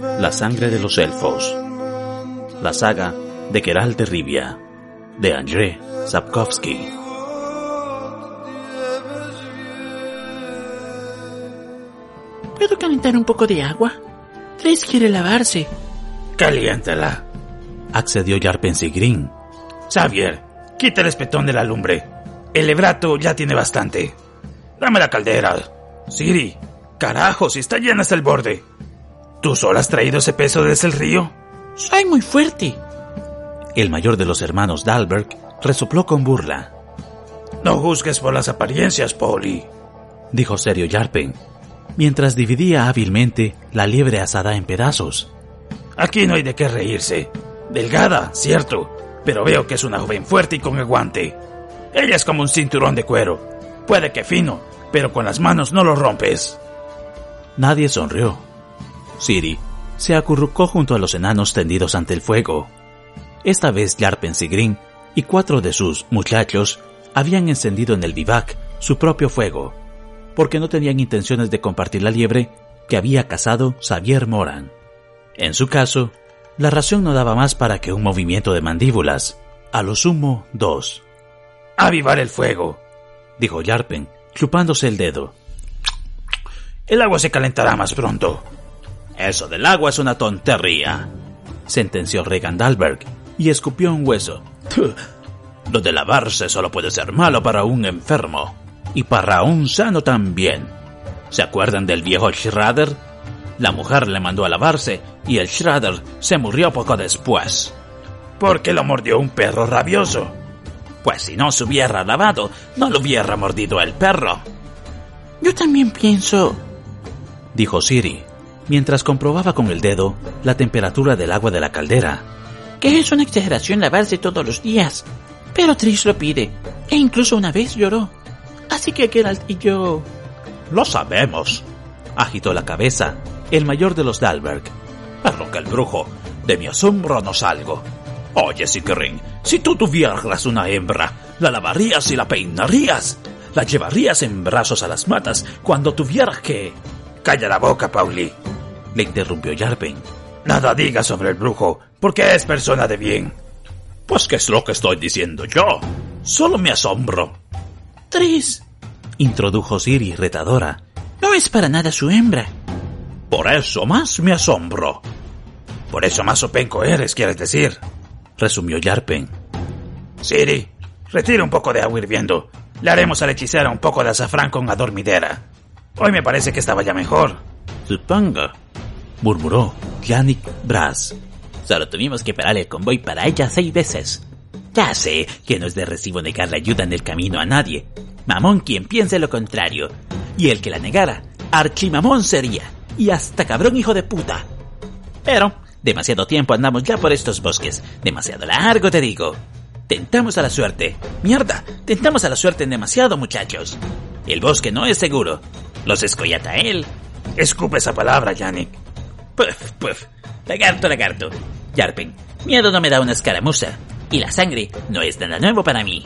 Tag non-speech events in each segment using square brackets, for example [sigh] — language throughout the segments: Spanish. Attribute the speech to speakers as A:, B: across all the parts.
A: La sangre de los elfos. La saga de Geralt de Rivia. De André Sapkowski.
B: ¿Puedo calentar un poco de agua? Tres quiere lavarse.
C: Caliéntala.
A: Accedió Yarpensigrin.
C: Xavier, quita el espetón de la lumbre. El lebrato ya tiene bastante. Dame la caldera. Siri, carajo, si está llena hasta el borde. ¿Tú solo has traído ese peso desde el río?
B: Soy muy fuerte.
A: El mayor de los hermanos Dalberg resopló con burla.
C: No juzgues por las apariencias, Polly.
A: Dijo serio Yarpen, mientras dividía hábilmente la liebre asada en pedazos.
C: Aquí no hay de qué reírse. Delgada, cierto, pero veo que es una joven fuerte y con aguante. Ella es como un cinturón de cuero. Puede que fino, pero con las manos no lo rompes.
A: Nadie sonrió. Siri se acurrucó junto a los enanos tendidos ante el fuego. Esta vez Yarpen Sigrin y cuatro de sus muchachos habían encendido en el vivac su propio fuego, porque no tenían intenciones de compartir la liebre que había cazado Xavier Moran. En su caso, la ración no daba más para que un movimiento de mandíbulas, a lo sumo dos.
C: Avivar el fuego,
A: dijo Yarpen, chupándose el dedo.
C: El agua se calentará más pronto.
A: Eso del agua es una tontería, sentenció Regan Dalberg y escupió un hueso. [laughs] Lo de lavarse solo puede ser malo para un enfermo y para un sano también. ¿Se acuerdan del viejo Schrader? La mujer le mandó a lavarse y el Schrader se murió poco después.
C: ¿Por qué lo mordió un perro rabioso?
A: Pues si no se hubiera lavado, no lo hubiera mordido el perro.
B: Yo también pienso,
A: dijo Siri, mientras comprobaba con el dedo la temperatura del agua de la caldera.
B: Que es una exageración lavarse todos los días. Pero Trish lo pide, e incluso una vez lloró. Así que Geralt y yo...
A: Lo sabemos, agitó la cabeza el mayor de los Dalberg. Pero que el brujo, de mi asombro no salgo. Oye, Sikrin, si tú tuvieras una hembra, la lavarías y la peinarías. La llevarías en brazos a las matas cuando tuvieras que...
C: Calla la boca, Pauli,
A: le interrumpió Yarpen.
C: Nada diga sobre el brujo, porque es persona de bien.
A: Pues qué es lo que estoy diciendo yo. Solo me asombro.
B: Tris,
A: introdujo Siri retadora.
B: No es para nada su hembra.
A: Por eso más me asombro.
C: Por eso más openco eres, quieres decir.
A: Resumió Yarpen.
C: Siri, retira un poco de agua hirviendo. Le haremos a la hechicera un poco de azafrán con adormidera. Hoy me parece que estaba ya mejor.
A: Supongo, murmuró Yannick Brass. Solo tuvimos que parar el convoy para ella seis veces. Ya sé que no es de recibo negar la ayuda en el camino a nadie. Mamón quien piense lo contrario. Y el que la negara, archimamón sería. Y hasta cabrón hijo de puta. Pero, demasiado tiempo andamos ya por estos bosques. Demasiado largo, te digo. Tentamos a la suerte. Mierda, tentamos a la suerte en demasiado, muchachos. El bosque no es seguro. Los escollata él.
C: Escupe esa palabra, Yannick.
A: Puf, puf. Lagarto, lagarto. Yarpen, miedo no me da una escaramuza. Y la sangre no es nada nuevo para mí.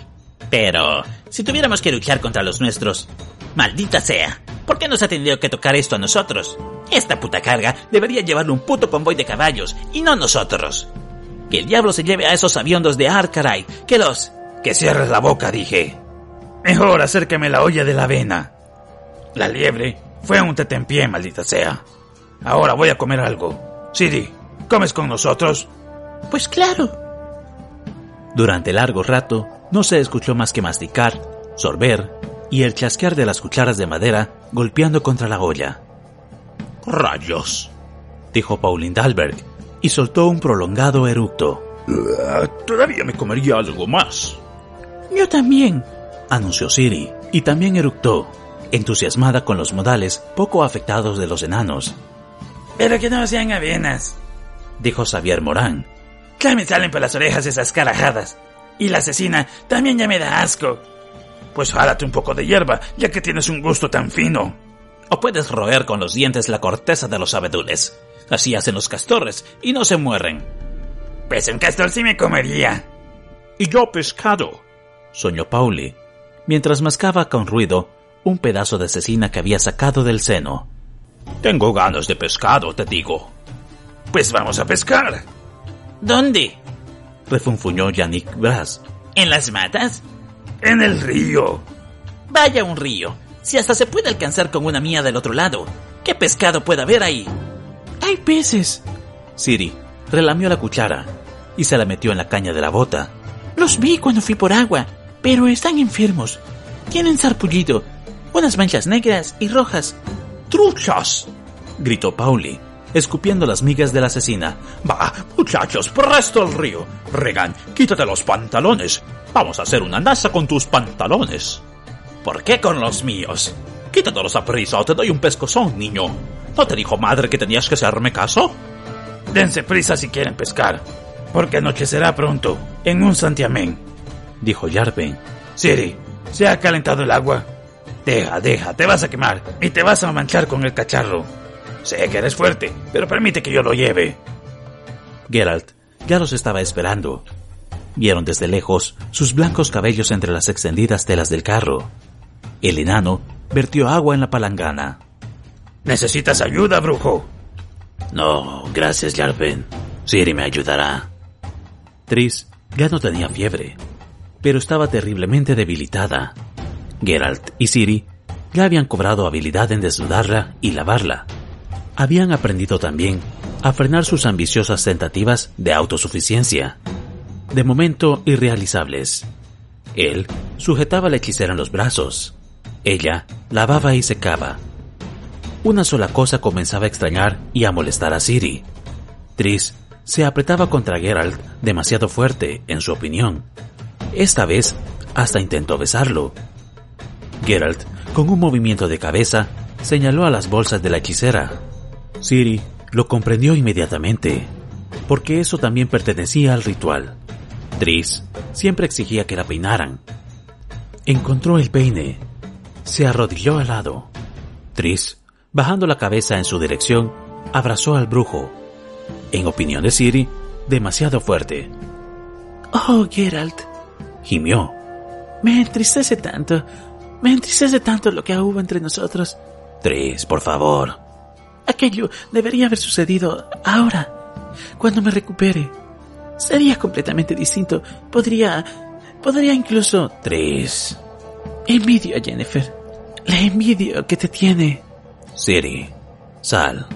A: Pero, si tuviéramos que luchar contra los nuestros, maldita sea, ¿por qué nos ha tenido que tocar esto a nosotros? Esta puta carga debería llevarle un puto convoy de caballos, y no nosotros. Que el diablo se lleve a esos aviondos de Arcaray, que los...
C: Que cierres la boca, dije. Mejor acérqueme la olla de la avena. La liebre fue un tetempié, maldita sea. Ahora voy a comer algo. Siri, ¿comes con nosotros?
B: Pues claro.
A: Durante largo rato no se escuchó más que masticar, sorber y el chasquear de las cucharas de madera golpeando contra la olla. ¡Rayos! dijo Pauline Dalberg y soltó un prolongado eructo.
C: todavía me comería algo más.
B: Yo también,
A: anunció Siri y también eructó. entusiasmada con los modales poco afectados de los enanos.
D: Pero que no sean avenas,
A: dijo Xavier Morán.
D: Ya me salen por las orejas esas carajadas. Y la asesina también ya me da asco. Pues jálate un poco de hierba, ya que tienes un gusto tan fino.
A: O puedes roer con los dientes la corteza de los abedules. Así hacen los castores y no se mueren.
D: Pues un castor sí me comería.
A: Y yo pescado, soñó Pauli, mientras mascaba con ruido un pedazo de cecina que había sacado del seno. Tengo ganas de pescado, te digo.
D: Pues vamos a pescar.
E: ¿Dónde?
A: refunfuñó Yannick Brass.
E: ¿En las matas?
D: En el río.
E: Vaya un río. Si hasta se puede alcanzar con una mía del otro lado. ¿Qué pescado puede haber ahí?
F: Hay peces.
A: Siri relamió la cuchara y se la metió en la caña de la bota.
F: Los vi cuando fui por agua, pero están enfermos. Tienen sarpullido, unas manchas negras y rojas.
A: ¡Truchas! gritó Pauli, escupiendo las migas de la asesina. Va, muchachos, presto al río. Regan, quítate los pantalones. Vamos a hacer una nasa con tus pantalones. ¿Por qué con los míos? Quítatelos a prisa o te doy un pescozón, niño. ¿No te dijo madre que tenías que hacerme caso?
D: Dense prisa si quieren pescar, porque anochecerá pronto, en un santiamén,
A: dijo Yarpen.
D: Siri, ¿se ha calentado el agua? Deja, deja, te vas a quemar y te vas a manchar con el cacharro. Sé que eres fuerte, pero permite que yo lo lleve.
A: Geralt ya los estaba esperando. Vieron desde lejos sus blancos cabellos entre las extendidas telas del carro. El enano vertió agua en la palangana.
D: ¿Necesitas ayuda, brujo?
A: No, gracias, Yarpen. Siri me ayudará. Tris ya no tenía fiebre, pero estaba terriblemente debilitada. Geralt y Siri ya habían cobrado habilidad en desnudarla y lavarla. Habían aprendido también a frenar sus ambiciosas tentativas de autosuficiencia, de momento irrealizables. Él sujetaba la hechicera en los brazos. Ella lavaba y secaba. Una sola cosa comenzaba a extrañar y a molestar a Siri. Tris se apretaba contra Geralt demasiado fuerte, en su opinión. Esta vez hasta intentó besarlo. Geralt, con un movimiento de cabeza, señaló a las bolsas de la hechicera. Siri lo comprendió inmediatamente, porque eso también pertenecía al ritual. Tris siempre exigía que la peinaran. Encontró el peine. Se arrodilló al lado. Tris, bajando la cabeza en su dirección, abrazó al brujo. En opinión de Siri, demasiado fuerte.
F: Oh, Geralt,
A: gimió.
F: Me entristece tanto. Me entristece tanto lo que hubo entre nosotros.
A: Tris, por favor.
F: Aquello debería haber sucedido ahora, cuando me recupere. Sería completamente distinto. Podría... Podría incluso...
A: Tris.
F: Envidio a Jennifer. La envidio que te tiene.
A: Siri, sal.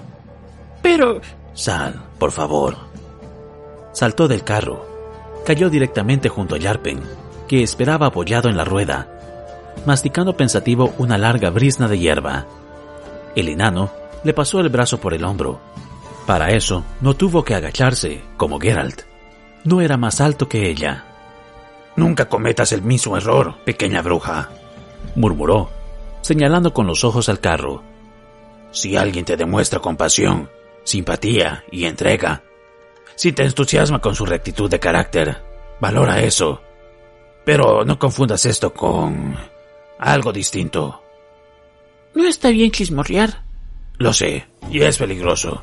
F: Pero...
A: Sal, por favor. Saltó del carro. Cayó directamente junto a Yarpen, que esperaba apoyado en la rueda, masticando pensativo una larga brisna de hierba. El enano le pasó el brazo por el hombro. Para eso no tuvo que agacharse, como Geralt. No era más alto que ella.
D: Nunca cometas el mismo error, pequeña bruja,
A: murmuró, señalando con los ojos al carro.
D: Si alguien te demuestra compasión, simpatía y entrega, si te entusiasma con su rectitud de carácter, valora eso. Pero no confundas esto con algo distinto.
F: No está bien chismorrear.
D: Lo sé, y es peligroso.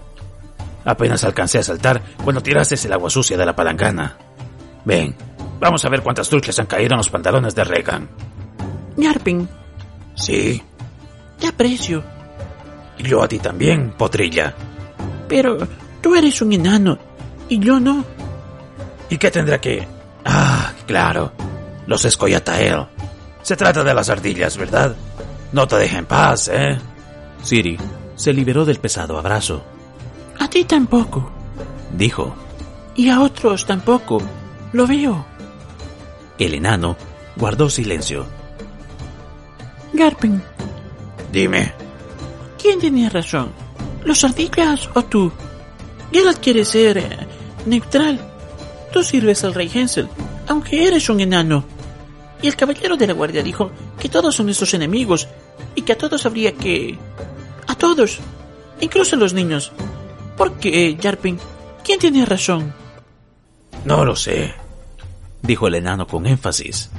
D: Apenas alcancé a saltar cuando tiraste el agua sucia de la palangana. Ven, vamos a ver cuántas truchas han caído en los pantalones de Regan.
F: Yarpin.
D: Sí.
F: Te aprecio.
D: Y yo a ti también, potrilla.
F: Pero tú eres un enano y yo no.
D: ¿Y qué tendrá que...? Ah, claro. Los escoyatael. Se trata de las ardillas, ¿verdad? No te dejen en paz, ¿eh?
A: Siri se liberó del pesado abrazo.
F: A ti tampoco,
A: dijo.
F: Y a otros tampoco. Lo veo.
A: El enano guardó silencio.
F: Garpin.
D: Dime.
F: ¿Quién tenía razón? ¿Los ardillas o tú? Geralt quiere ser eh, neutral. Tú sirves al rey Hensel, aunque eres un enano. Y el caballero de la guardia dijo que todos son nuestros enemigos
G: y que a todos habría que... A todos, incluso a los niños. ¿Por qué, Yarpin? ¿Quién tiene razón?
A: No lo sé,
H: dijo el enano con énfasis.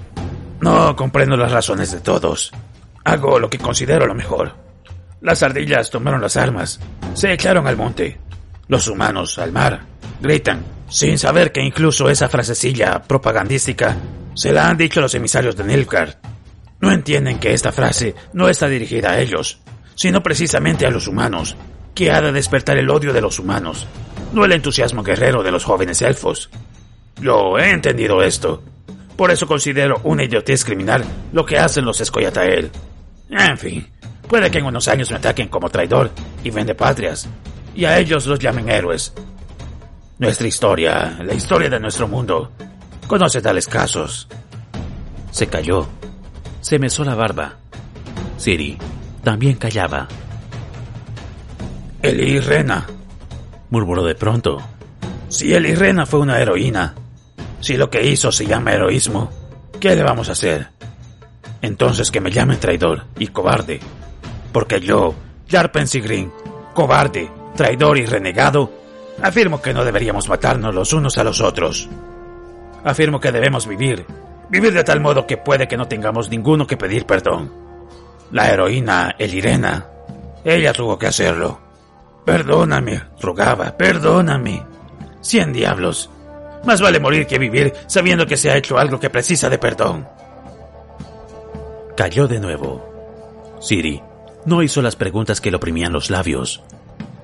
A: No comprendo las razones de todos. Hago lo que considero lo mejor. Las ardillas tomaron las armas, se echaron al monte. Los humanos al mar. Gritan, sin saber que incluso esa frasecilla propagandística se la han dicho los emisarios de Nilfgaard. No entienden que esta frase no está dirigida a ellos, sino precisamente a los humanos, que ha de despertar el odio de los humanos, no el entusiasmo guerrero de los jóvenes elfos. Yo he entendido esto. Por eso considero una idiotez criminal lo que hacen los Escoyatael. En fin, puede que en unos años me ataquen como traidor y vende patrias, y a ellos los llamen héroes. Nuestra historia, la historia de nuestro mundo, conoce tales casos.
H: Se calló. Se mesó la barba. Siri también callaba.
A: Eli Rena,
H: murmuró de pronto.
A: Si Eli Rena fue una heroína, si lo que hizo se llama heroísmo, ¿qué le vamos a hacer? Entonces que me llamen traidor y cobarde. Porque yo, Jarpen Sigrin, cobarde, traidor y renegado, afirmo que no deberíamos matarnos los unos a los otros. Afirmo que debemos vivir, vivir de tal modo que puede que no tengamos ninguno que pedir perdón. La heroína Elirena, ella tuvo que hacerlo. Perdóname, rogaba, perdóname. Cien diablos. Más vale morir que vivir sabiendo que se ha hecho algo que precisa de perdón.
H: Cayó de nuevo. Siri no hizo las preguntas que le oprimían los labios.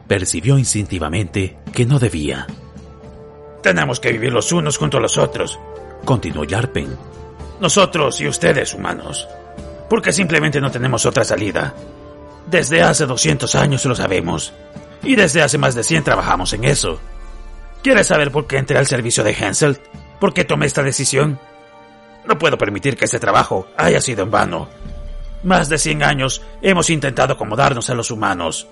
H: Percibió instintivamente que no debía.
A: Tenemos que vivir los unos junto a los otros,
H: continuó Yarpen.
A: Nosotros y ustedes, humanos. Porque simplemente no tenemos otra salida. Desde hace 200 años lo sabemos. Y desde hace más de 100 trabajamos en eso. ¿Quieres saber por qué entré al servicio de Hansel? ¿Por qué tomé esta decisión? No puedo permitir que este trabajo haya sido en vano. Más de 100 años hemos intentado acomodarnos a los humanos.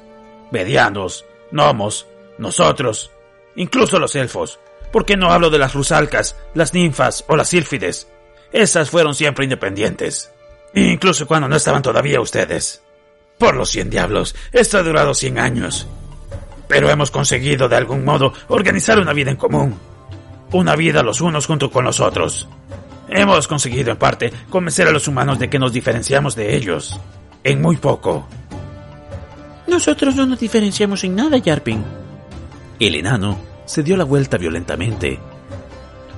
A: Medianos, gnomos, nosotros, incluso los elfos. ¿Por qué no hablo de las rusalcas, las ninfas o las sílfides? Esas fueron siempre independientes. Incluso cuando no estaban todavía ustedes. Por los cien diablos, esto ha durado cien años pero hemos conseguido de algún modo organizar una vida en común. Una vida los unos junto con los otros. Hemos conseguido en parte convencer a los humanos de que nos diferenciamos de ellos. En muy poco.
G: Nosotros no nos diferenciamos en nada, Yarpin.
H: El enano se dio la vuelta violentamente.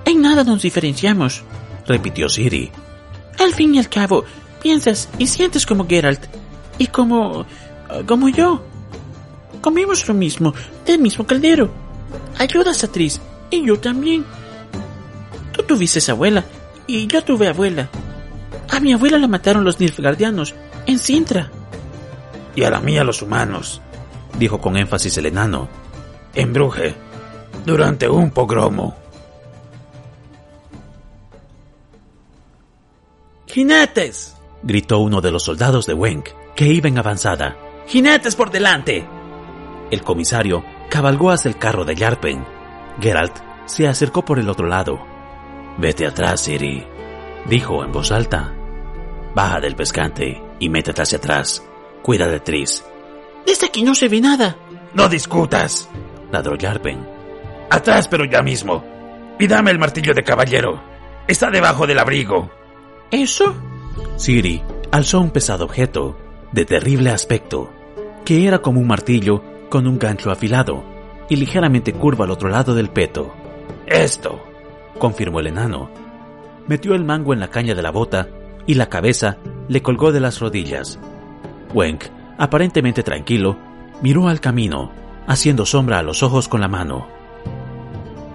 G: En nada nos diferenciamos,
H: repitió Siri.
G: Al fin y al cabo, piensas y sientes como Geralt. Y como... como yo. Comimos lo mismo, del mismo caldero. Ayudas a Tris, y yo también. Tú tuviste abuela, y yo tuve abuela. A mi abuela la mataron los Nilfgaardianos, en Sintra.
A: Y a la mía los humanos,
H: dijo con énfasis el enano.
A: En Bruje, durante un pogromo.
G: ¡Jinetes!
H: gritó uno de los soldados de Wenk, que iba en avanzada.
G: ¡Jinetes por delante!
H: El comisario cabalgó hacia el carro de Yarpen. Geralt se acercó por el otro lado. Vete atrás, Siri, dijo en voz alta. Baja del pescante y métete hacia atrás. Cuida de Tris.
G: Desde aquí no se ve nada.
A: No discutas,
H: ladró Yarpen.
A: Atrás, pero ya mismo. Y dame el martillo de caballero. Está debajo del abrigo.
G: ¿Eso?
H: Siri alzó un pesado objeto, de terrible aspecto, que era como un martillo con un gancho afilado y ligeramente curvo al otro lado del peto.
A: Esto,
H: confirmó el enano. Metió el mango en la caña de la bota y la cabeza le colgó de las rodillas. Wenk, aparentemente tranquilo, miró al camino, haciendo sombra a los ojos con la mano.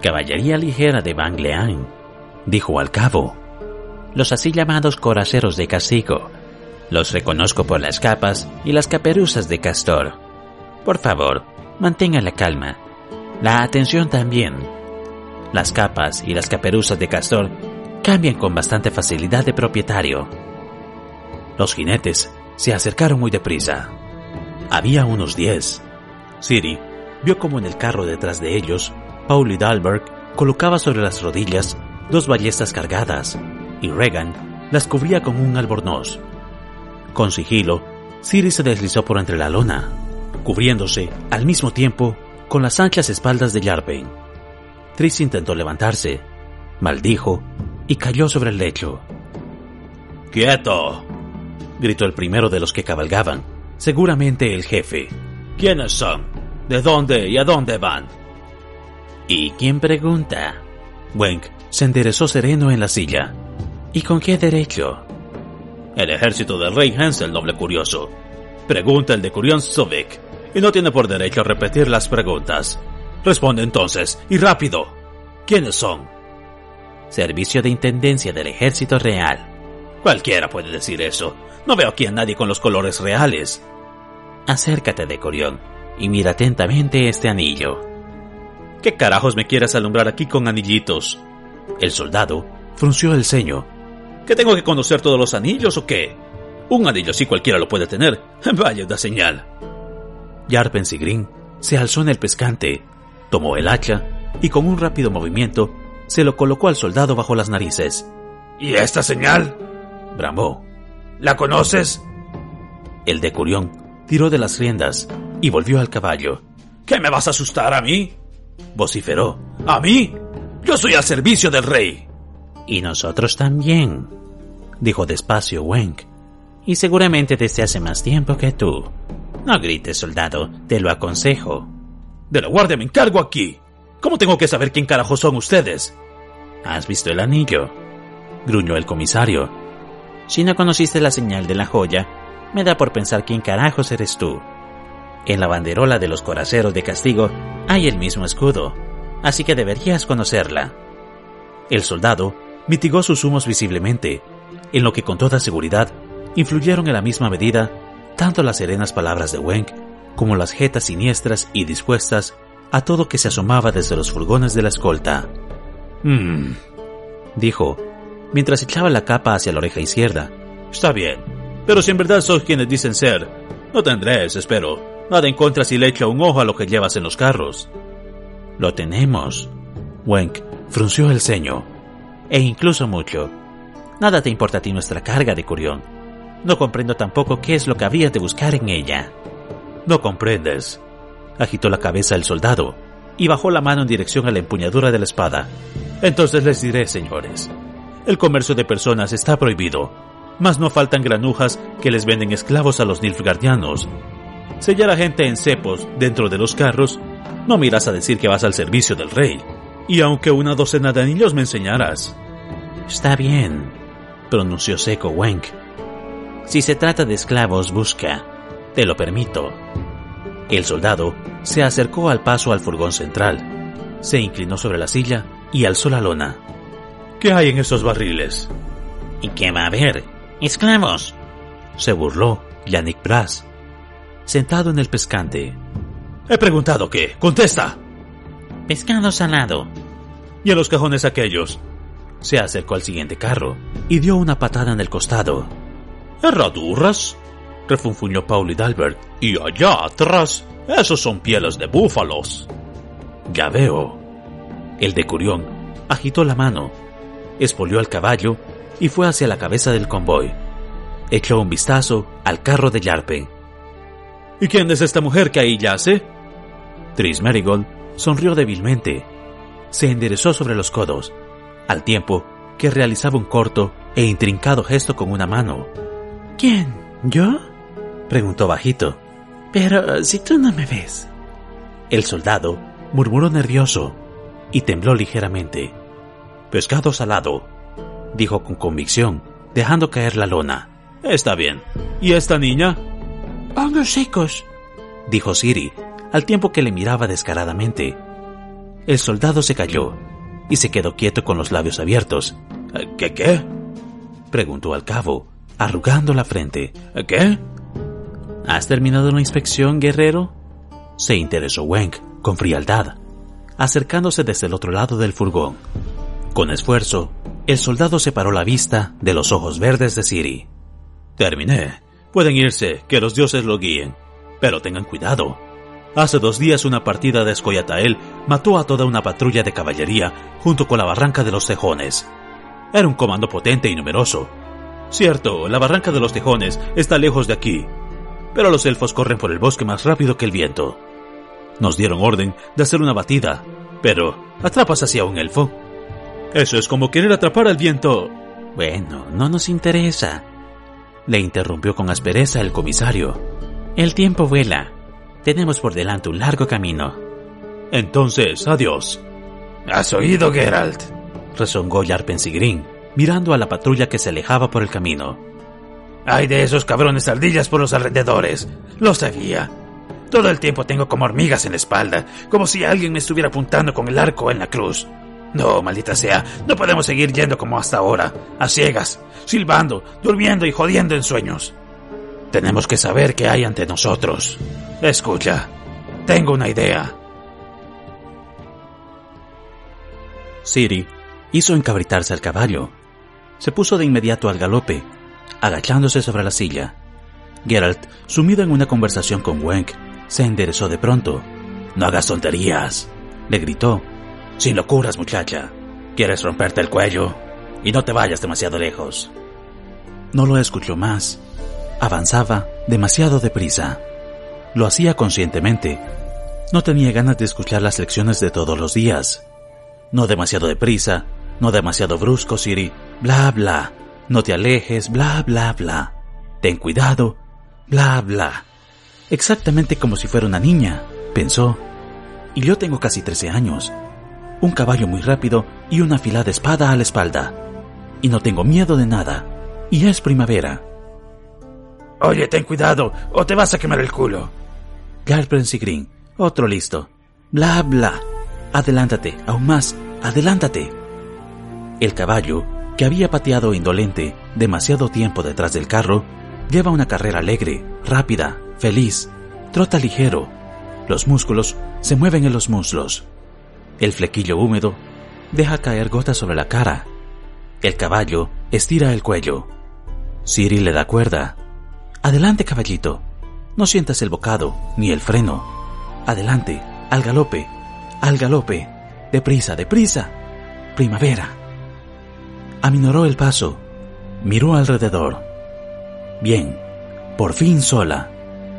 H: Caballería ligera de Banglean, dijo al cabo. Los así llamados coraceros de castigo. Los reconozco por las capas y las caperuzas de castor. Por favor, mantenga la calma. La atención también. Las capas y las caperuzas de castor cambian con bastante facilidad de propietario. Los jinetes se acercaron muy deprisa. Había unos diez. Siri vio como en el carro detrás de ellos, Paul y Dalberg colocaba sobre las rodillas dos ballestas cargadas y Regan las cubría con un albornoz. Con sigilo,
A: Siri se deslizó por entre la lona, cubriéndose al mismo tiempo con las anchas espaldas de Yarpen. Tris intentó levantarse, maldijo y cayó sobre el lecho. ¡Quieto! gritó el primero de los que cabalgaban, seguramente el jefe. ¿Quiénes son? ¿De dónde y a dónde van? ¿Y quién pregunta? Wenk se enderezó sereno en la silla. ¿Y con qué derecho? El ejército del rey Hansel, noble curioso. Pregunta el de Curión Sovik, y no tiene por derecho repetir las preguntas. Responde entonces, y rápido. ¿Quiénes son? Servicio de Intendencia del Ejército Real. Cualquiera puede decir eso. No veo aquí a nadie con los colores reales. Acércate, de Corión, y mira atentamente este anillo. ¿Qué carajos me quieres alumbrar aquí con anillitos? El soldado frunció el ceño. ¿Que tengo que conocer todos los anillos o qué? Un anillo así cualquiera lo puede tener. [laughs] Vaya una señal. Yarpen Sigrin se alzó en el pescante, tomó el hacha y con un rápido movimiento se lo colocó al soldado bajo las narices.
I: ¿Y esta señal?
A: bramó.
I: ¿La conoces?
A: El de Curión tiró de las riendas y volvió al caballo.
I: ¿Qué me vas a asustar a mí?
A: Vociferó.
I: ¿A mí? Yo soy al servicio del rey.
A: Y nosotros también, dijo despacio Wenk. Y seguramente desde hace más tiempo que tú. No grites, soldado, te lo aconsejo.
I: De la guardia me encargo aquí. ¿Cómo tengo que saber quién carajo son ustedes?
A: ¿Has visto el anillo? gruñó el comisario. Si no conociste la señal de la joya, me da por pensar quién carajos eres tú. En la banderola de los coraceros de castigo hay el mismo escudo, así que deberías conocerla. El soldado mitigó sus humos visiblemente, en lo que con toda seguridad influyeron en la misma medida tanto las serenas palabras de Wenk como las jetas siniestras y dispuestas a todo que se asomaba desde los furgones de la escolta.
I: Mmm,
A: dijo, mientras echaba la capa hacia la oreja izquierda.
I: Está bien, pero si en verdad sois quienes dicen ser, no tendréis, espero, nada en contra si le echo un ojo a lo que llevas en los carros.
A: Lo tenemos. Wenk frunció el ceño, e incluso mucho. Nada te importa a ti nuestra carga de curión. No comprendo tampoco qué es lo que había de buscar en ella.
I: No comprendes.
A: Agitó la cabeza el soldado y bajó la mano en dirección a la empuñadura de la espada.
I: Entonces les diré, señores, el comercio de personas está prohibido, mas no faltan granujas que les venden esclavos a los nilfgaardianos sellar a gente en cepos dentro de los carros, no miras a decir que vas al servicio del rey. Y aunque una docena de anillos me enseñaras.
A: Está bien, pronunció seco Wenk. Si se trata de esclavos, busca. Te lo permito. El soldado se acercó al paso al furgón central, se inclinó sobre la silla y alzó la lona.
I: ¿Qué hay en esos barriles?
J: ¿Y qué va a haber? ¡Esclavos!
A: Se burló Yannick Brass sentado en el pescante.
I: He preguntado qué. Contesta.
J: Pescado salado.
I: ¿Y en los cajones aquellos?
A: Se acercó al siguiente carro y dio una patada en el costado.
I: ¿Herradurras? refunfuñó Paul y Dalbert. Y allá atrás, esos son pieles de búfalos.
A: Ya veo. El de Curión agitó la mano, espolió al caballo y fue hacia la cabeza del convoy. Echó un vistazo al carro de Yarpe
I: ¿Y quién es esta mujer que ahí yace?
A: Tris Marigold sonrió débilmente. Se enderezó sobre los codos, al tiempo que realizaba un corto e intrincado gesto con una mano.
K: ¿Quién? ¿Yo?
A: preguntó bajito.
K: Pero si tú no me ves.
A: El soldado murmuró nervioso y tembló ligeramente.
I: Pescado salado,
A: dijo con convicción, dejando caer la lona.
I: Está bien. ¿Y esta niña?
K: Hongos secos,
A: dijo Siri, al tiempo que le miraba descaradamente. El soldado se calló y se quedó quieto con los labios abiertos.
I: ¿Qué qué?
A: preguntó al cabo, arrugando la frente.
I: ¿Qué?
A: ¿Has terminado la inspección, guerrero? Se interesó Wenk con frialdad, acercándose desde el otro lado del furgón. Con esfuerzo, el soldado separó la vista de los ojos verdes de Siri.
I: Terminé. Pueden irse, que los dioses lo guíen. Pero tengan cuidado. Hace dos días una partida de Escoyatael mató a toda una patrulla de caballería junto con la barranca de los Tejones. Era un comando potente y numeroso. Cierto, la barranca de los Tejones está lejos de aquí,
A: pero los elfos corren por el bosque más rápido que el viento. Nos dieron orden de hacer una batida, pero ¿atrapas así a un elfo? Eso es como querer atrapar al viento.
L: Bueno, no nos interesa. Le interrumpió con aspereza el comisario. El tiempo vuela. Tenemos por delante un largo camino.
A: Entonces, adiós.
M: ¿Has oído, Geralt?
A: Rezongó Yarpensigrin, mirando a la patrulla que se alejaba por el camino.
M: Hay de esos cabrones ardillas por los alrededores. Lo sabía. Todo el tiempo tengo como hormigas en la espalda, como si alguien me estuviera apuntando con el arco en la cruz. No, maldita sea, no podemos seguir yendo como hasta ahora, a ciegas, silbando, durmiendo y jodiendo en sueños. Tenemos que saber qué hay ante nosotros. Escucha, tengo una idea.
A: Siri hizo encabritarse al caballo. Se puso de inmediato al galope, agachándose sobre la silla. Geralt, sumido en una conversación con Wenk, se enderezó de pronto.
M: No hagas tonterías, le gritó. Sin locuras, muchacha. ¿Quieres romperte el cuello? Y no te vayas demasiado lejos.
A: No lo escuchó más. Avanzaba demasiado deprisa. Lo hacía conscientemente. No tenía ganas de escuchar las lecciones de todos los días. No demasiado deprisa, no demasiado brusco, Siri. Bla, bla. No te alejes, bla, bla, bla. Ten cuidado, bla, bla. Exactamente como si fuera una niña, pensó. Y yo tengo casi 13 años. Un caballo muy rápido y una afilada espada a la espalda. Y no tengo miedo de nada. Y es primavera.
M: Oye, ten cuidado, o te vas a quemar el culo.
A: y Green, otro listo. Bla, bla. Adelántate, aún más, adelántate. El caballo, que había pateado indolente demasiado tiempo detrás del carro, lleva una carrera alegre, rápida, feliz, trota ligero. Los músculos se mueven en los muslos. El flequillo húmedo deja caer gotas sobre la cara. El caballo estira el cuello. Siri le da cuerda. Adelante, caballito. No sientas el bocado ni el freno. Adelante, al galope, al galope. Deprisa, deprisa. Primavera. Aminoró el paso. Miró alrededor. Bien, por fin sola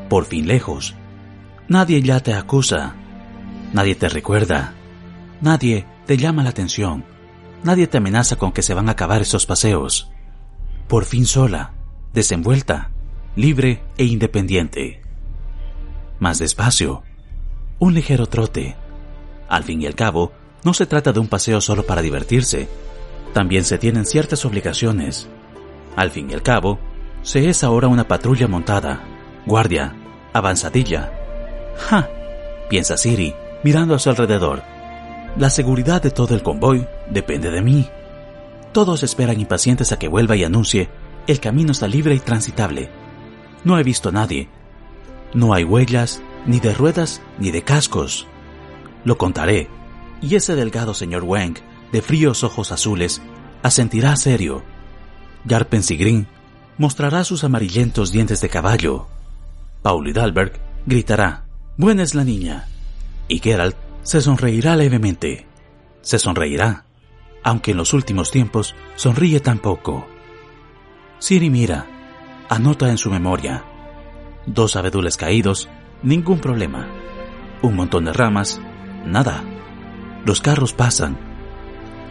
A: por fin lejos. Nadie ya te acusa, nadie te recuerda, nadie te llama la atención, nadie te amenaza con que se van a acabar esos paseos. Por fin sola, desenvuelta, libre e independiente. Más despacio, un ligero trote. Al fin y al cabo, no se trata de un paseo solo para divertirse, también se tienen ciertas obligaciones. Al fin y al cabo, se es ahora una patrulla montada, Guardia, avanzadilla. ¡Ja! piensa Siri, mirando a su alrededor. La seguridad de todo el convoy depende de mí. Todos esperan impacientes a que vuelva y anuncie, el camino está libre y transitable. No he visto a nadie. No hay huellas, ni de ruedas, ni de cascos. Lo contaré, y ese delgado señor Wang, de fríos ojos azules, asentirá serio. Yarpensigrin mostrará sus amarillentos dientes de caballo Paul Hidalberg gritará, Buena es la niña. Y Geralt se sonreirá levemente. Se sonreirá, aunque en los últimos tiempos sonríe tan poco. Siri mira, anota en su memoria. Dos abedules caídos, ningún problema. Un montón de ramas, nada. Los carros pasan.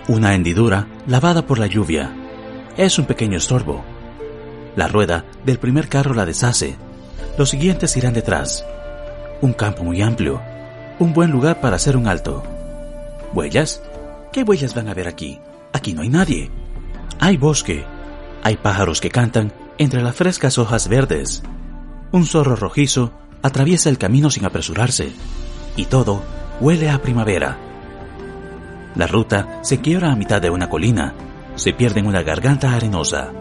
A: Una hendidura lavada por la lluvia. Es un pequeño estorbo. La rueda del primer carro la deshace los siguientes irán detrás. Un campo muy amplio. Un buen lugar para hacer un alto. ¿Huellas? ¿Qué huellas van a ver aquí? Aquí no hay nadie. Hay bosque. Hay pájaros que cantan entre las frescas hojas verdes. Un zorro rojizo atraviesa el camino sin apresurarse. Y todo huele a primavera. La ruta se quiebra a mitad de una colina. Se pierde en una garganta arenosa,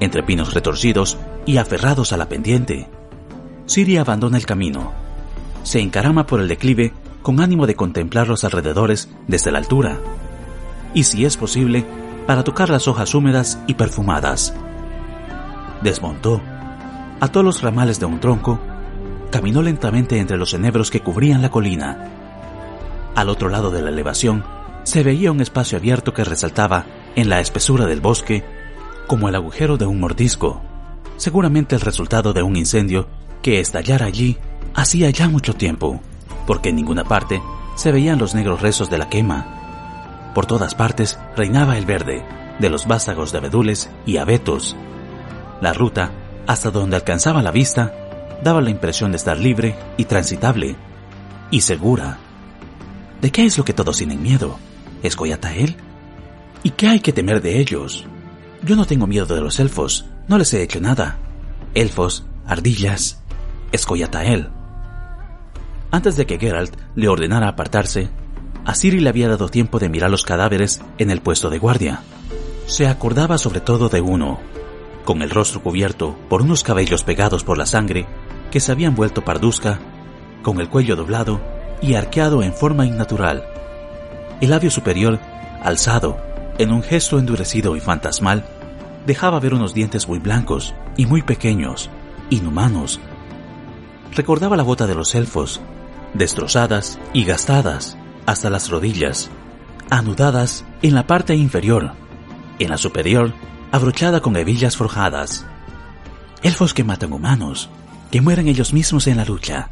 A: entre pinos retorcidos y aferrados a la pendiente. Siri abandona el camino. Se encarama por el declive con ánimo de contemplar los alrededores desde la altura. Y si es posible, para tocar las hojas húmedas y perfumadas. Desmontó, ató los ramales de un tronco, caminó lentamente entre los enebros que cubrían la colina. Al otro lado de la elevación se veía un espacio abierto que resaltaba en la espesura del bosque como el agujero de un mordisco, seguramente el resultado de un incendio que estallara allí hacía ya mucho tiempo, porque en ninguna parte se veían los negros rezos de la quema. Por todas partes reinaba el verde, de los vástagos de abedules y abetos. La ruta, hasta donde alcanzaba la vista, daba la impresión de estar libre y transitable, y segura. ¿De qué es lo que todos tienen miedo? ¿Es él? ¿Y qué hay que temer de ellos? Yo no tengo miedo de los elfos, no les he hecho nada. Elfos, ardillas, él. Antes de que Geralt le ordenara apartarse, a Ciri le había dado tiempo de mirar los cadáveres en el puesto de guardia. Se acordaba sobre todo de uno, con el rostro cubierto por unos cabellos pegados por la sangre que se habían vuelto parduzca, con el cuello doblado y arqueado en forma innatural. El labio superior, alzado, en un gesto endurecido y fantasmal, dejaba ver unos dientes muy blancos y muy pequeños, inhumanos. Recordaba la bota de los elfos, destrozadas y gastadas hasta las rodillas, anudadas en la parte inferior, en la superior, abrochada con hebillas forjadas. Elfos que matan humanos, que mueren ellos mismos en la lucha.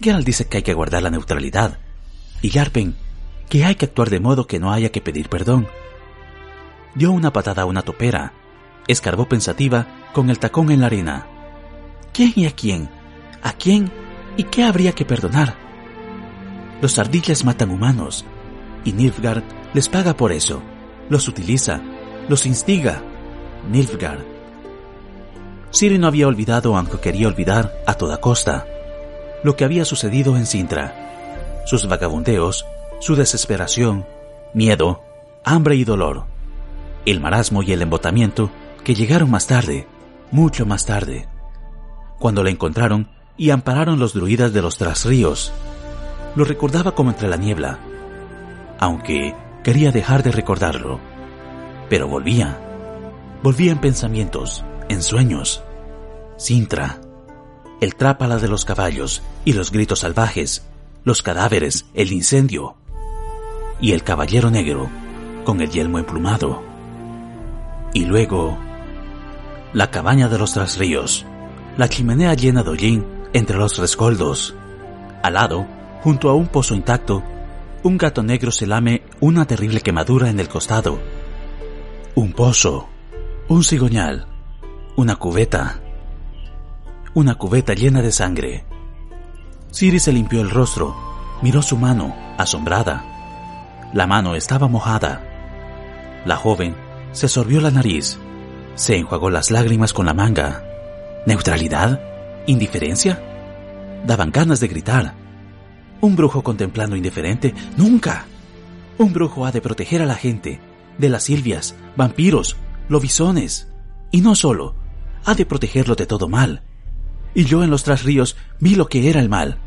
A: Geralt dice que hay que guardar la neutralidad, y Yarpen que hay que actuar de modo que no haya que pedir perdón. Dio una patada a una topera, escarbó pensativa con el tacón en la arena. ¿Quién y a quién? ¿A quién y qué habría que perdonar? Los ardillas matan humanos, y Nilfgaard les paga por eso, los utiliza, los instiga. Nilfgaard. Siri no había olvidado, aunque quería olvidar, a toda costa, lo que había sucedido en Sintra, sus vagabundeos, su desesperación, miedo, hambre y dolor, el marasmo y el embotamiento que llegaron más tarde, mucho más tarde, cuando la encontraron y ampararon los druidas de los trasríos. Lo recordaba como entre la niebla, aunque quería dejar de recordarlo. Pero volvía, volvía en pensamientos, en sueños. Sintra, el trápala de los caballos y los gritos salvajes, los cadáveres, el incendio. Y el caballero negro, con el yelmo emplumado. Y luego, la cabaña de los trasríos, la chimenea llena de hollín entre los rescoldos. Al lado, junto a un pozo intacto, un gato negro se lame una terrible quemadura en el costado. Un pozo, un cigoñal, una cubeta, una cubeta llena de sangre. Siri se limpió el rostro, miró su mano, asombrada. La mano estaba mojada. La joven se sorbió la nariz, se enjuagó las lágrimas con la manga. ¿Neutralidad? ¿Indiferencia? Daban ganas de gritar. Un brujo contemplando indiferente, nunca. Un brujo ha de proteger a la gente, de las silvias, vampiros, lobisones. Y no solo, ha de protegerlo de todo mal. Y yo en los trasríos vi lo que era el mal.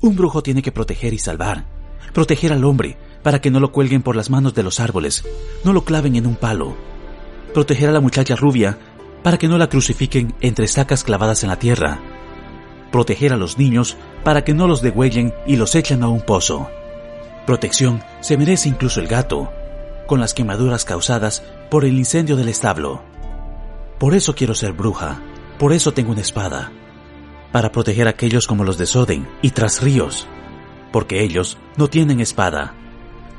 A: Un brujo tiene que proteger y salvar, proteger al hombre para que no lo cuelguen por las manos de los árboles, no lo claven en un palo, proteger a la muchacha rubia para que no la crucifiquen entre estacas clavadas en la tierra, proteger a los niños para que no los degüellen y los echen a un pozo. Protección se merece incluso el gato, con las quemaduras causadas por el incendio del establo. Por eso quiero ser bruja, por eso tengo una espada, para proteger a aquellos como los de Soden y tras ríos, porque ellos no tienen espada,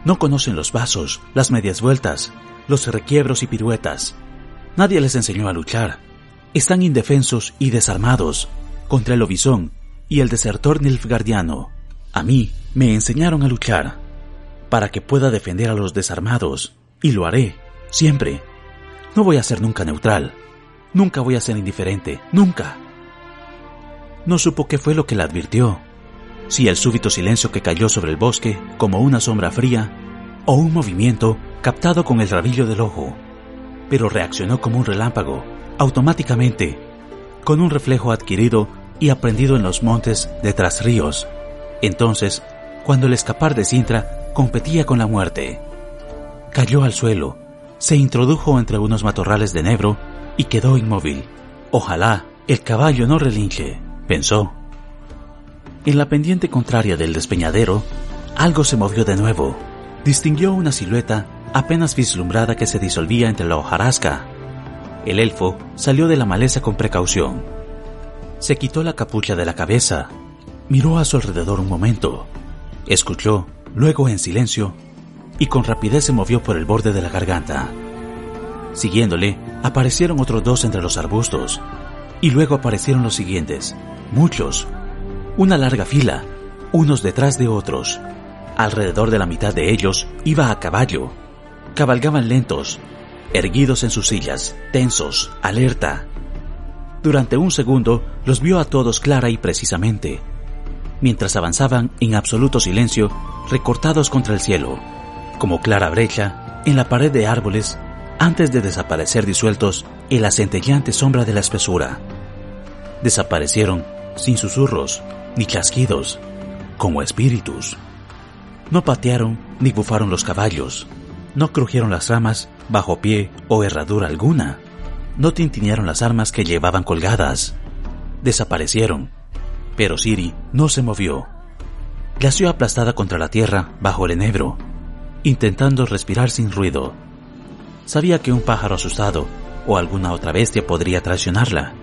A: no conocen los vasos, las medias vueltas, los requiebros y piruetas. Nadie les enseñó a luchar. Están indefensos y desarmados contra el lobizón y el desertor nilfgardiano. A mí me enseñaron a luchar para que pueda defender a los desarmados, y lo haré, siempre. No voy a ser nunca neutral, nunca voy a ser indiferente, nunca. No supo qué fue lo que la advirtió, si el súbito silencio que cayó sobre el bosque como una sombra fría, o un movimiento captado con el rabillo del ojo, pero reaccionó como un relámpago, automáticamente, con un reflejo adquirido y aprendido en los montes de tras ríos. Entonces, cuando el escapar de Sintra competía con la muerte, cayó al suelo, se introdujo entre unos matorrales de nebro y quedó inmóvil. Ojalá el caballo no relinche, pensó. En la pendiente contraria del despeñadero, algo se movió de nuevo. Distinguió una silueta apenas vislumbrada que se disolvía entre la hojarasca. El elfo salió de la maleza con precaución Se quitó la capucha de la cabeza, miró a su alrededor un momento, escuchó, luego en silencio, y con rapidez se movió por el borde de la garganta. Siguiéndole, aparecieron otros dos entre los arbustos, y luego aparecieron los siguientes, muchos, una larga fila, unos detrás de otros. Alrededor de la mitad de ellos iba a caballo. Cabalgaban lentos, erguidos en sus sillas, tensos, alerta. Durante un segundo los vio a todos clara y precisamente, mientras avanzaban en absoluto silencio, recortados contra el cielo, como clara brecha en la pared de árboles antes de desaparecer disueltos en la centellante sombra de la espesura. Desaparecieron sin susurros ni chasquidos, como espíritus. No patearon ni bufaron los caballos, no crujieron las ramas bajo pie o herradura alguna, no tintinearon las armas que llevaban colgadas. Desaparecieron, pero Siri no se movió. Yació aplastada contra la tierra bajo el enebro, intentando respirar sin ruido. Sabía que un pájaro asustado o alguna otra bestia podría traicionarla.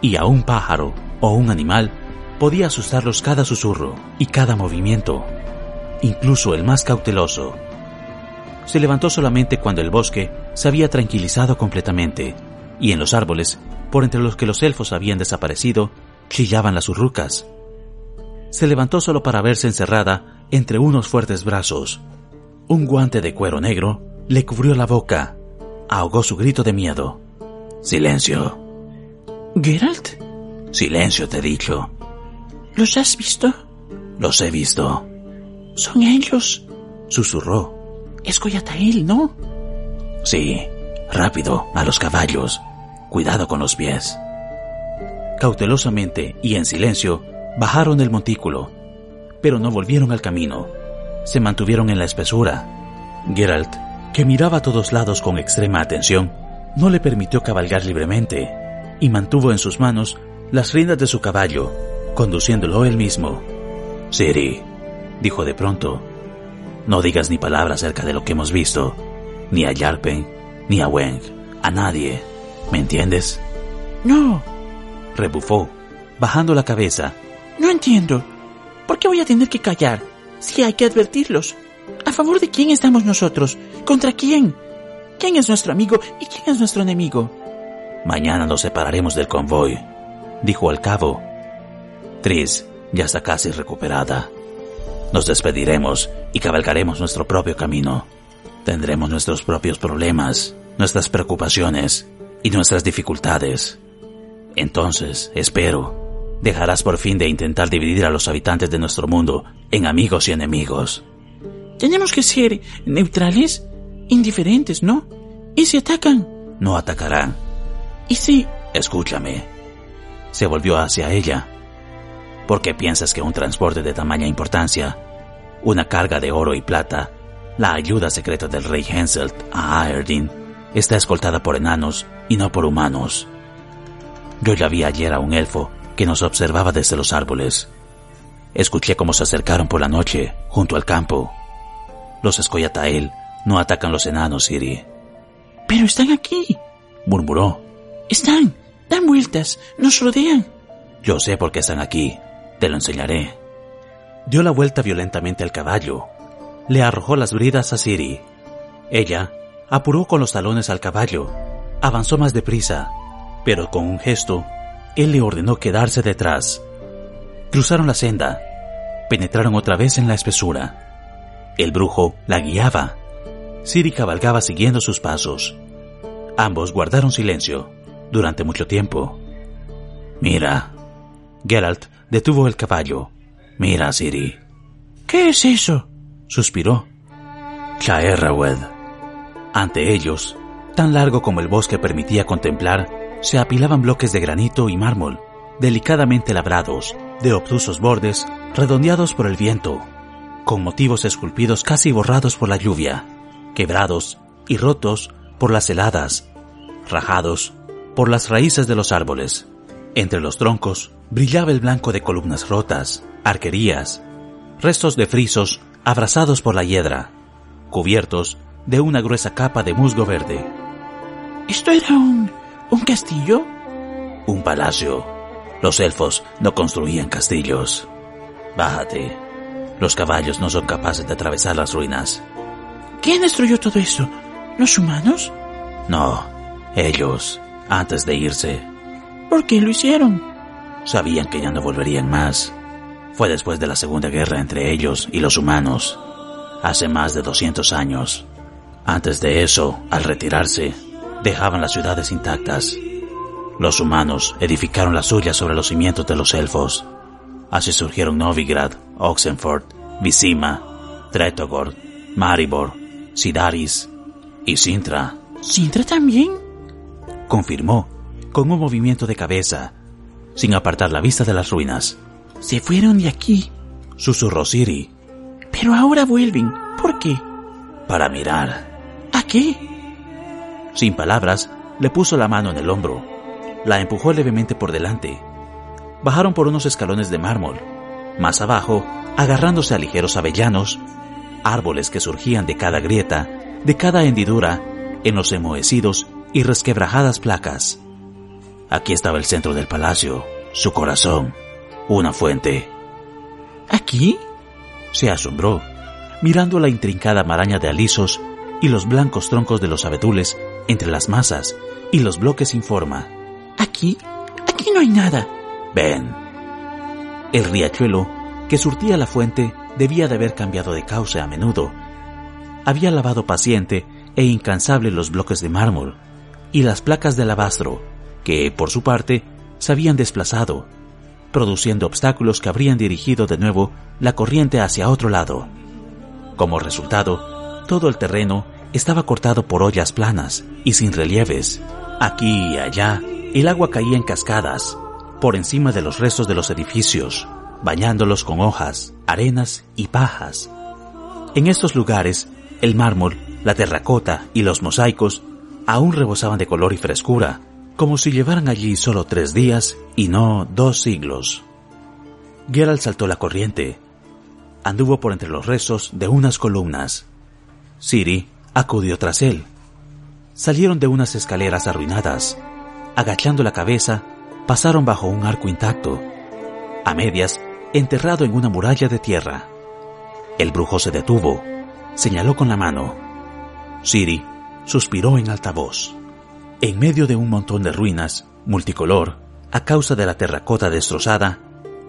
A: Y a un pájaro o un animal podía asustarlos cada susurro y cada movimiento, incluso el más cauteloso. Se levantó solamente cuando el bosque se había tranquilizado completamente y en los árboles, por entre los que los elfos habían desaparecido, chillaban las urrucas. Se levantó solo para verse encerrada entre unos fuertes brazos. Un guante de cuero negro le cubrió la boca. Ahogó su grito de miedo. Silencio.
N: ¿Geralt?
A: Silencio, te he dicho.
N: ¿Los has visto?
A: Los he visto.
N: ¿Son ellos?
A: Susurró.
N: Es Goyatael, ¿no?
A: Sí. Rápido, a los caballos. Cuidado con los pies. Cautelosamente y en silencio, bajaron el montículo, pero no volvieron al camino. Se mantuvieron en la espesura. Geralt, que miraba a todos lados con extrema atención, no le permitió cabalgar libremente y mantuvo en sus manos las riendas de su caballo, conduciéndolo él mismo. Siri, dijo de pronto, no digas ni palabra acerca de lo que hemos visto, ni a Yarpen, ni a Weng, a nadie. ¿Me entiendes?
N: No,
A: rebufó, bajando la cabeza.
N: No entiendo. ¿Por qué voy a tener que callar si hay que advertirlos? ¿A favor de quién estamos nosotros? ¿Contra quién? ¿Quién es nuestro amigo y quién es nuestro enemigo?
A: Mañana nos separaremos del convoy, dijo al cabo. Tris ya está casi recuperada. Nos despediremos y cabalgaremos nuestro propio camino. Tendremos nuestros propios problemas, nuestras preocupaciones y nuestras dificultades. Entonces, espero, dejarás por fin de intentar dividir a los habitantes de nuestro mundo en amigos y enemigos.
N: Tenemos que ser neutrales, indiferentes, ¿no? ¿Y si atacan?
A: No atacarán.
N: ¿Y si...
A: Escúchame. Se volvió hacia ella. ¿Por qué piensas que un transporte de tamaña importancia, una carga de oro y plata, la ayuda secreta del rey Henselt a Aerdin, está escoltada por enanos y no por humanos? Yo ya vi ayer a un elfo que nos observaba desde los árboles. Escuché cómo se acercaron por la noche, junto al campo. Los Escoyatael no atacan los enanos, Siri.
N: Pero están aquí,
A: murmuró.
N: Están, dan vueltas, nos rodean.
A: Yo sé por qué están aquí, te lo enseñaré. Dio la vuelta violentamente al caballo. Le arrojó las bridas a Siri. Ella apuró con los talones al caballo. Avanzó más deprisa pero con un gesto, él le ordenó quedarse detrás. Cruzaron la senda, penetraron otra vez en la espesura. El brujo la guiaba. Siri cabalgaba siguiendo sus pasos. Ambos guardaron silencio durante mucho tiempo. Mira. Geralt detuvo el caballo. Mira, Siri.
N: ¿Qué es eso?
A: suspiró. Chaerrawed. Ante ellos, tan largo como el bosque permitía contemplar, se apilaban bloques de granito y mármol, delicadamente labrados, de obtusos bordes, redondeados por el viento, con motivos esculpidos casi borrados por la lluvia, quebrados y rotos por las heladas, rajados por las raíces de los árboles. Entre los troncos brillaba el blanco de columnas rotas, arquerías, restos de frisos abrasados por la hiedra, cubiertos de una gruesa capa de musgo verde.
N: Esto era un ¿Un castillo?
A: Un palacio. Los elfos no construían castillos. Bájate. Los caballos no son capaces de atravesar las ruinas.
N: ¿Quién destruyó todo eso? ¿Los humanos?
A: No, ellos, antes de irse.
N: ¿Por qué lo hicieron?
A: Sabían que ya no volverían más. Fue después de la Segunda Guerra entre ellos y los humanos, hace más de 200 años. Antes de eso, al retirarse, dejaban las ciudades intactas. Los humanos edificaron las suyas sobre los cimientos de los elfos. Así surgieron Novigrad, Oxenford, Visima, Tretogord, Maribor, Sidaris y Sintra.
N: ¿Sintra también?
A: Confirmó, con un movimiento de cabeza, sin apartar la vista de las ruinas.
N: Se fueron de aquí,
A: susurró Siri.
N: Pero ahora vuelven. ¿Por qué?
A: Para mirar.
N: ¿A qué?
A: Sin palabras, le puso la mano en el hombro. La empujó levemente por delante. Bajaron por unos escalones de mármol. Más abajo, agarrándose a ligeros avellanos, árboles que surgían de cada grieta, de cada hendidura, en los enmohecidos y resquebrajadas placas. Aquí estaba el centro del palacio, su corazón, una fuente.
N: ¿Aquí?
A: Se asombró, mirando la intrincada maraña de alisos y los blancos troncos de los abedules entre las masas y los bloques sin forma.
N: ¿Aquí? Aquí no hay nada.
A: Ven. El riachuelo que surtía la fuente debía de haber cambiado de cauce a menudo. Había lavado paciente e incansable los bloques de mármol y las placas de alabastro, que, por su parte, se habían desplazado, produciendo obstáculos que habrían dirigido de nuevo la corriente hacia otro lado. Como resultado, todo el terreno estaba cortado por ollas planas y sin relieves. Aquí y allá, el agua caía en cascadas, por encima de los restos de los edificios, bañándolos con hojas, arenas y pajas. En estos lugares, el mármol, la terracota y los mosaicos aún rebosaban de color y frescura, como si llevaran allí solo tres días y no dos siglos. Geralt saltó la corriente. Anduvo por entre los restos de unas columnas. Siri acudió tras él. Salieron de unas escaleras arruinadas. Agachando la cabeza, pasaron bajo un arco intacto. A medias, enterrado en una muralla de tierra. El brujo se detuvo, señaló con la mano. Siri suspiró en alta voz. En medio de un montón de ruinas, multicolor, a causa de la terracota destrozada,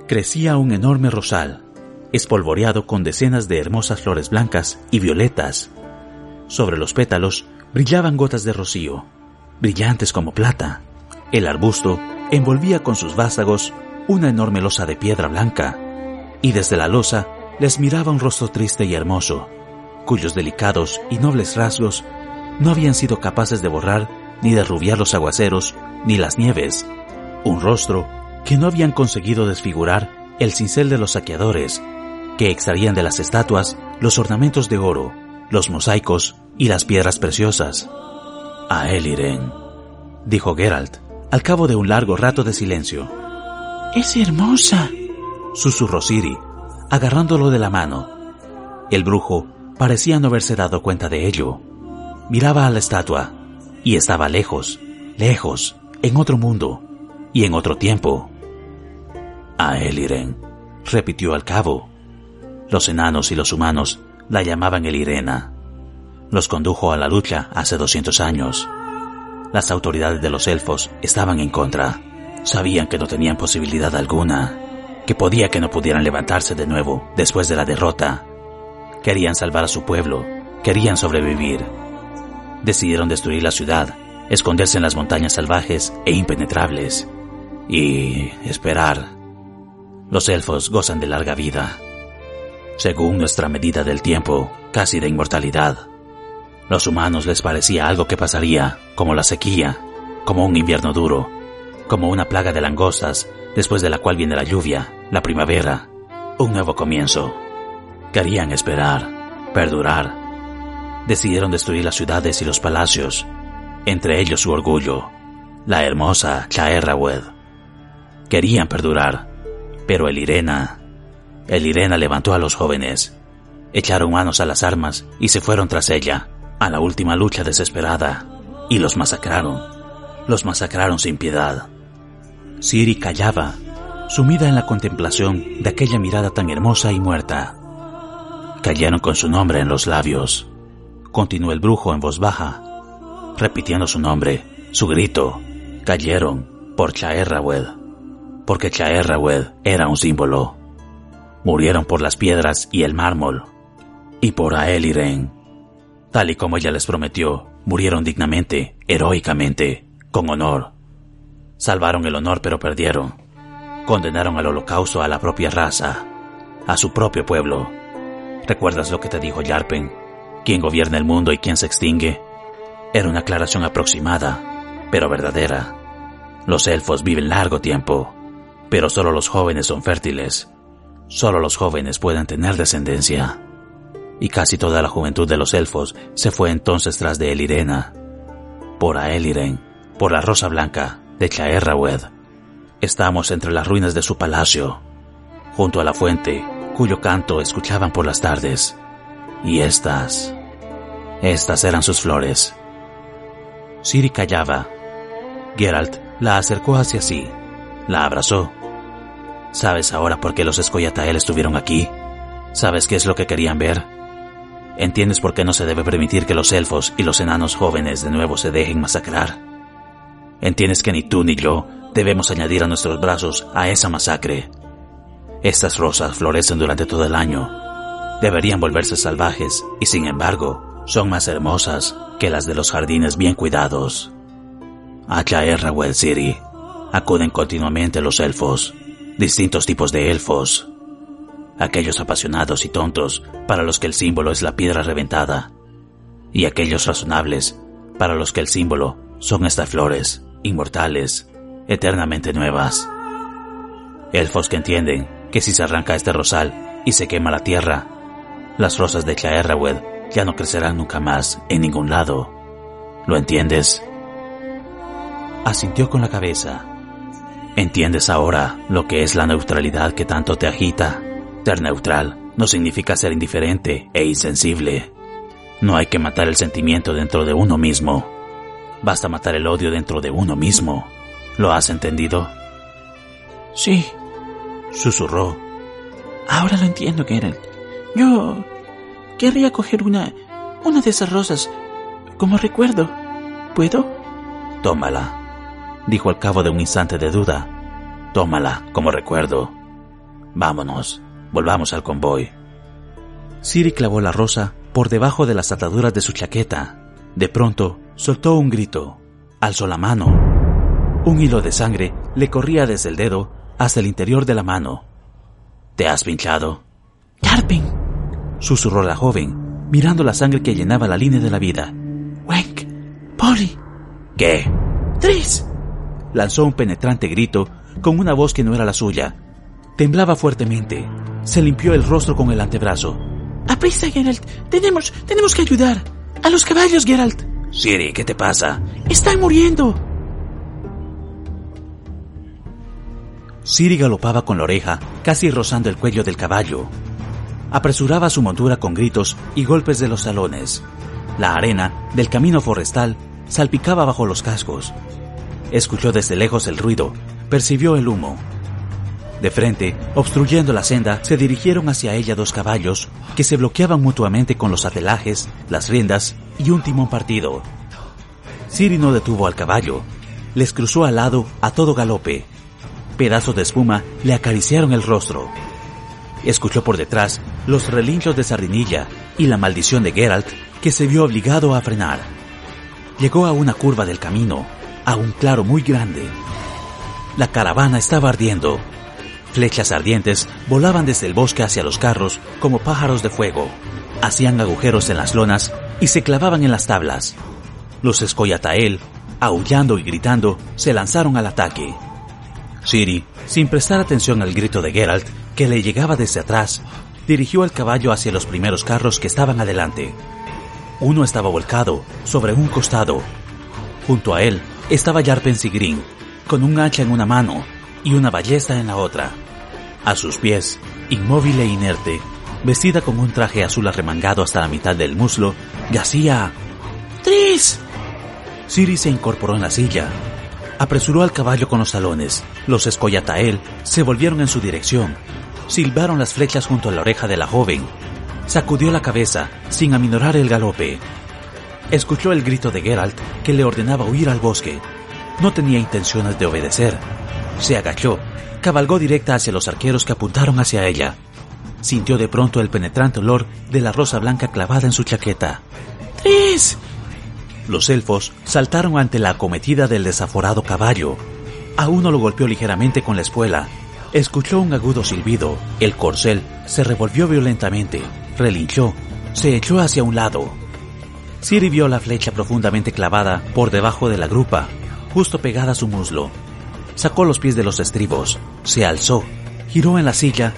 A: crecía un enorme rosal, espolvoreado con decenas de hermosas flores blancas y violetas. Sobre los pétalos brillaban gotas de rocío, brillantes como plata. El arbusto envolvía con sus vástagos una enorme losa de piedra blanca, y desde la losa les miraba un rostro triste y hermoso, cuyos delicados y nobles rasgos no habían sido capaces de borrar ni de rubiar los aguaceros ni las nieves, un rostro que no habían conseguido desfigurar el cincel de los saqueadores, que extraían de las estatuas los ornamentos de oro, los mosaicos y las piedras preciosas. A Eliren, dijo Geralt, al cabo de un largo rato de silencio.
N: Es hermosa,
A: susurró Siri, agarrándolo de la mano. El brujo parecía no haberse dado cuenta de ello. Miraba a la estatua y estaba lejos, lejos, en otro mundo y en otro tiempo. A Eliren, repitió al cabo. Los enanos y los humanos la llamaban Elirena. Los condujo a la lucha hace 200 años. Las autoridades de los elfos estaban en contra. Sabían que no tenían posibilidad alguna, que podía que no pudieran levantarse de nuevo después de la derrota. Querían salvar a su pueblo, querían sobrevivir. Decidieron destruir la ciudad, esconderse en las montañas salvajes e impenetrables y esperar. Los elfos gozan de larga vida, según nuestra medida del tiempo, casi de inmortalidad. Los humanos les parecía algo que pasaría, como la sequía, como un invierno duro, como una plaga de langostas, después de la cual viene la lluvia, la primavera, un nuevo comienzo. Querían esperar, perdurar. Decidieron destruir las ciudades y los palacios, entre ellos su orgullo, la hermosa Chaerrawed. Querían perdurar, pero el Irena, el Irena levantó a los jóvenes, echaron manos a las armas y se fueron tras ella, a la última lucha desesperada, y los masacraron, los masacraron sin piedad. Siri callaba, sumida en la contemplación de aquella mirada tan hermosa y muerta. Cayeron con su nombre en los labios. Continuó el brujo en voz baja, repitiendo su nombre, su grito. Cayeron por Chaerrawed, porque Chaerrawed era un símbolo. Murieron por las piedras y el mármol, y por Aeliren. Tal y como ella les prometió, murieron dignamente, heroicamente, con honor. Salvaron el honor pero perdieron. Condenaron al holocausto a la propia raza, a su propio pueblo. ¿Recuerdas lo que te dijo Yarpen? ¿Quién gobierna el mundo y quién se extingue? Era una aclaración aproximada, pero verdadera. Los elfos viven largo tiempo, pero solo los jóvenes son fértiles. Solo los jóvenes pueden tener descendencia. Y casi toda la juventud de los elfos se fue entonces tras de Elirena. Por Aeliren, por la Rosa Blanca de Chaerrawed. Estamos entre las ruinas de su palacio, junto a la fuente cuyo canto escuchaban por las tardes. Y estas, estas eran sus flores. Siri callaba. Geralt la acercó hacia sí, la abrazó ¿Sabes ahora por qué los Escoyatael estuvieron aquí? ¿Sabes qué es lo que querían ver? ¿Entiendes por qué no se debe permitir que los elfos y los enanos jóvenes de nuevo se dejen masacrar? ¿Entiendes que ni tú ni yo debemos añadir a nuestros brazos a esa masacre? Estas rosas florecen durante todo el año. Deberían volverse salvajes y sin embargo son más hermosas que las de los jardines bien cuidados. A Errawell City acuden continuamente los elfos distintos tipos de elfos. Aquellos apasionados y tontos para los que el símbolo es la piedra reventada, y aquellos razonables para los que el símbolo son estas flores, inmortales, eternamente nuevas. Elfos que entienden que si se arranca este rosal y se quema la tierra, las rosas de Chaerrawed ya no crecerán nunca más en ningún lado. ¿Lo entiendes? Asintió con la cabeza ¿Entiendes ahora lo que es la neutralidad que tanto te agita? Ser neutral no significa ser indiferente e insensible. No hay que matar el sentimiento dentro de uno mismo. Basta matar el odio dentro de uno mismo. ¿Lo has entendido?
N: Sí,
A: susurró.
N: Ahora lo entiendo, Geralt. Yo querría coger una, una de esas rosas como recuerdo. ¿Puedo?
A: Tómala dijo al cabo de un instante de duda. Tómala como recuerdo. Vámonos, volvamos al convoy. Siri clavó la rosa por debajo de las ataduras de su chaqueta. De pronto, soltó un grito. Alzó la mano. Un hilo de sangre le corría desde el dedo hasta el interior de la mano. ¿Te has pinchado?
N: Carpin,
A: susurró la joven, mirando la sangre que llenaba la línea de la vida.
N: Wenk, Polly.
A: ¿Qué?
N: Tris
A: lanzó un penetrante grito con una voz que no era la suya. Temblaba fuertemente. Se limpió el rostro con el antebrazo.
N: ¡Aprisa, Geralt! ¡Tenemos, tenemos que ayudar! ¡A los caballos, Geralt!
A: Siri, ¿qué te pasa?
N: ¡Están muriendo!
A: Siri galopaba con la oreja, casi rozando el cuello del caballo. Apresuraba su montura con gritos y golpes de los salones. La arena del camino forestal salpicaba bajo los cascos. Escuchó desde lejos el ruido, percibió el humo. De frente, obstruyendo la senda, se dirigieron hacia ella dos caballos que se bloqueaban mutuamente con los atelajes, las riendas y un timón partido. Siri no detuvo al caballo, les cruzó al lado a todo galope. Pedazos de espuma le acariciaron el rostro. Escuchó por detrás los relinchos de Sardinilla y la maldición de Geralt, que se vio obligado a frenar. Llegó a una curva del camino a un claro muy grande. La caravana estaba ardiendo. Flechas ardientes volaban desde el bosque hacia los carros como pájaros de fuego. Hacían agujeros en las lonas y se clavaban en las tablas. Los Escoyatael, aullando y gritando, se lanzaron al ataque. Siri, sin prestar atención al grito de Geralt, que le llegaba desde atrás, dirigió el caballo hacia los primeros carros que estaban adelante. Uno estaba volcado sobre un costado. Junto a él estaba Yarpen Sigrin, con un hacha en una mano y una ballesta en la otra. A sus pies, inmóvil e inerte, vestida con un traje azul arremangado hasta la mitad del muslo, yacía...
N: ¡Tris!
A: Siri se incorporó en la silla. apresuró al caballo con los talones. Los escoyatael se volvieron en su dirección. Silbaron las flechas junto a la oreja de la joven. Sacudió la cabeza sin aminorar el galope. Escuchó el grito de Geralt que le ordenaba huir al bosque. No tenía intenciones de obedecer. Se agachó, cabalgó directa hacia los arqueros que apuntaron hacia ella. Sintió de pronto el penetrante olor de la rosa blanca clavada en su chaqueta.
N: ¡Tris!
A: Los elfos saltaron ante la acometida del desaforado caballo. A uno lo golpeó ligeramente con la espuela. Escuchó un agudo silbido. El corcel se revolvió violentamente, relinchó, se echó hacia un lado. Siri vio la flecha profundamente clavada por debajo de la grupa, justo pegada a su muslo. Sacó los pies de los estribos, se alzó, giró en la silla,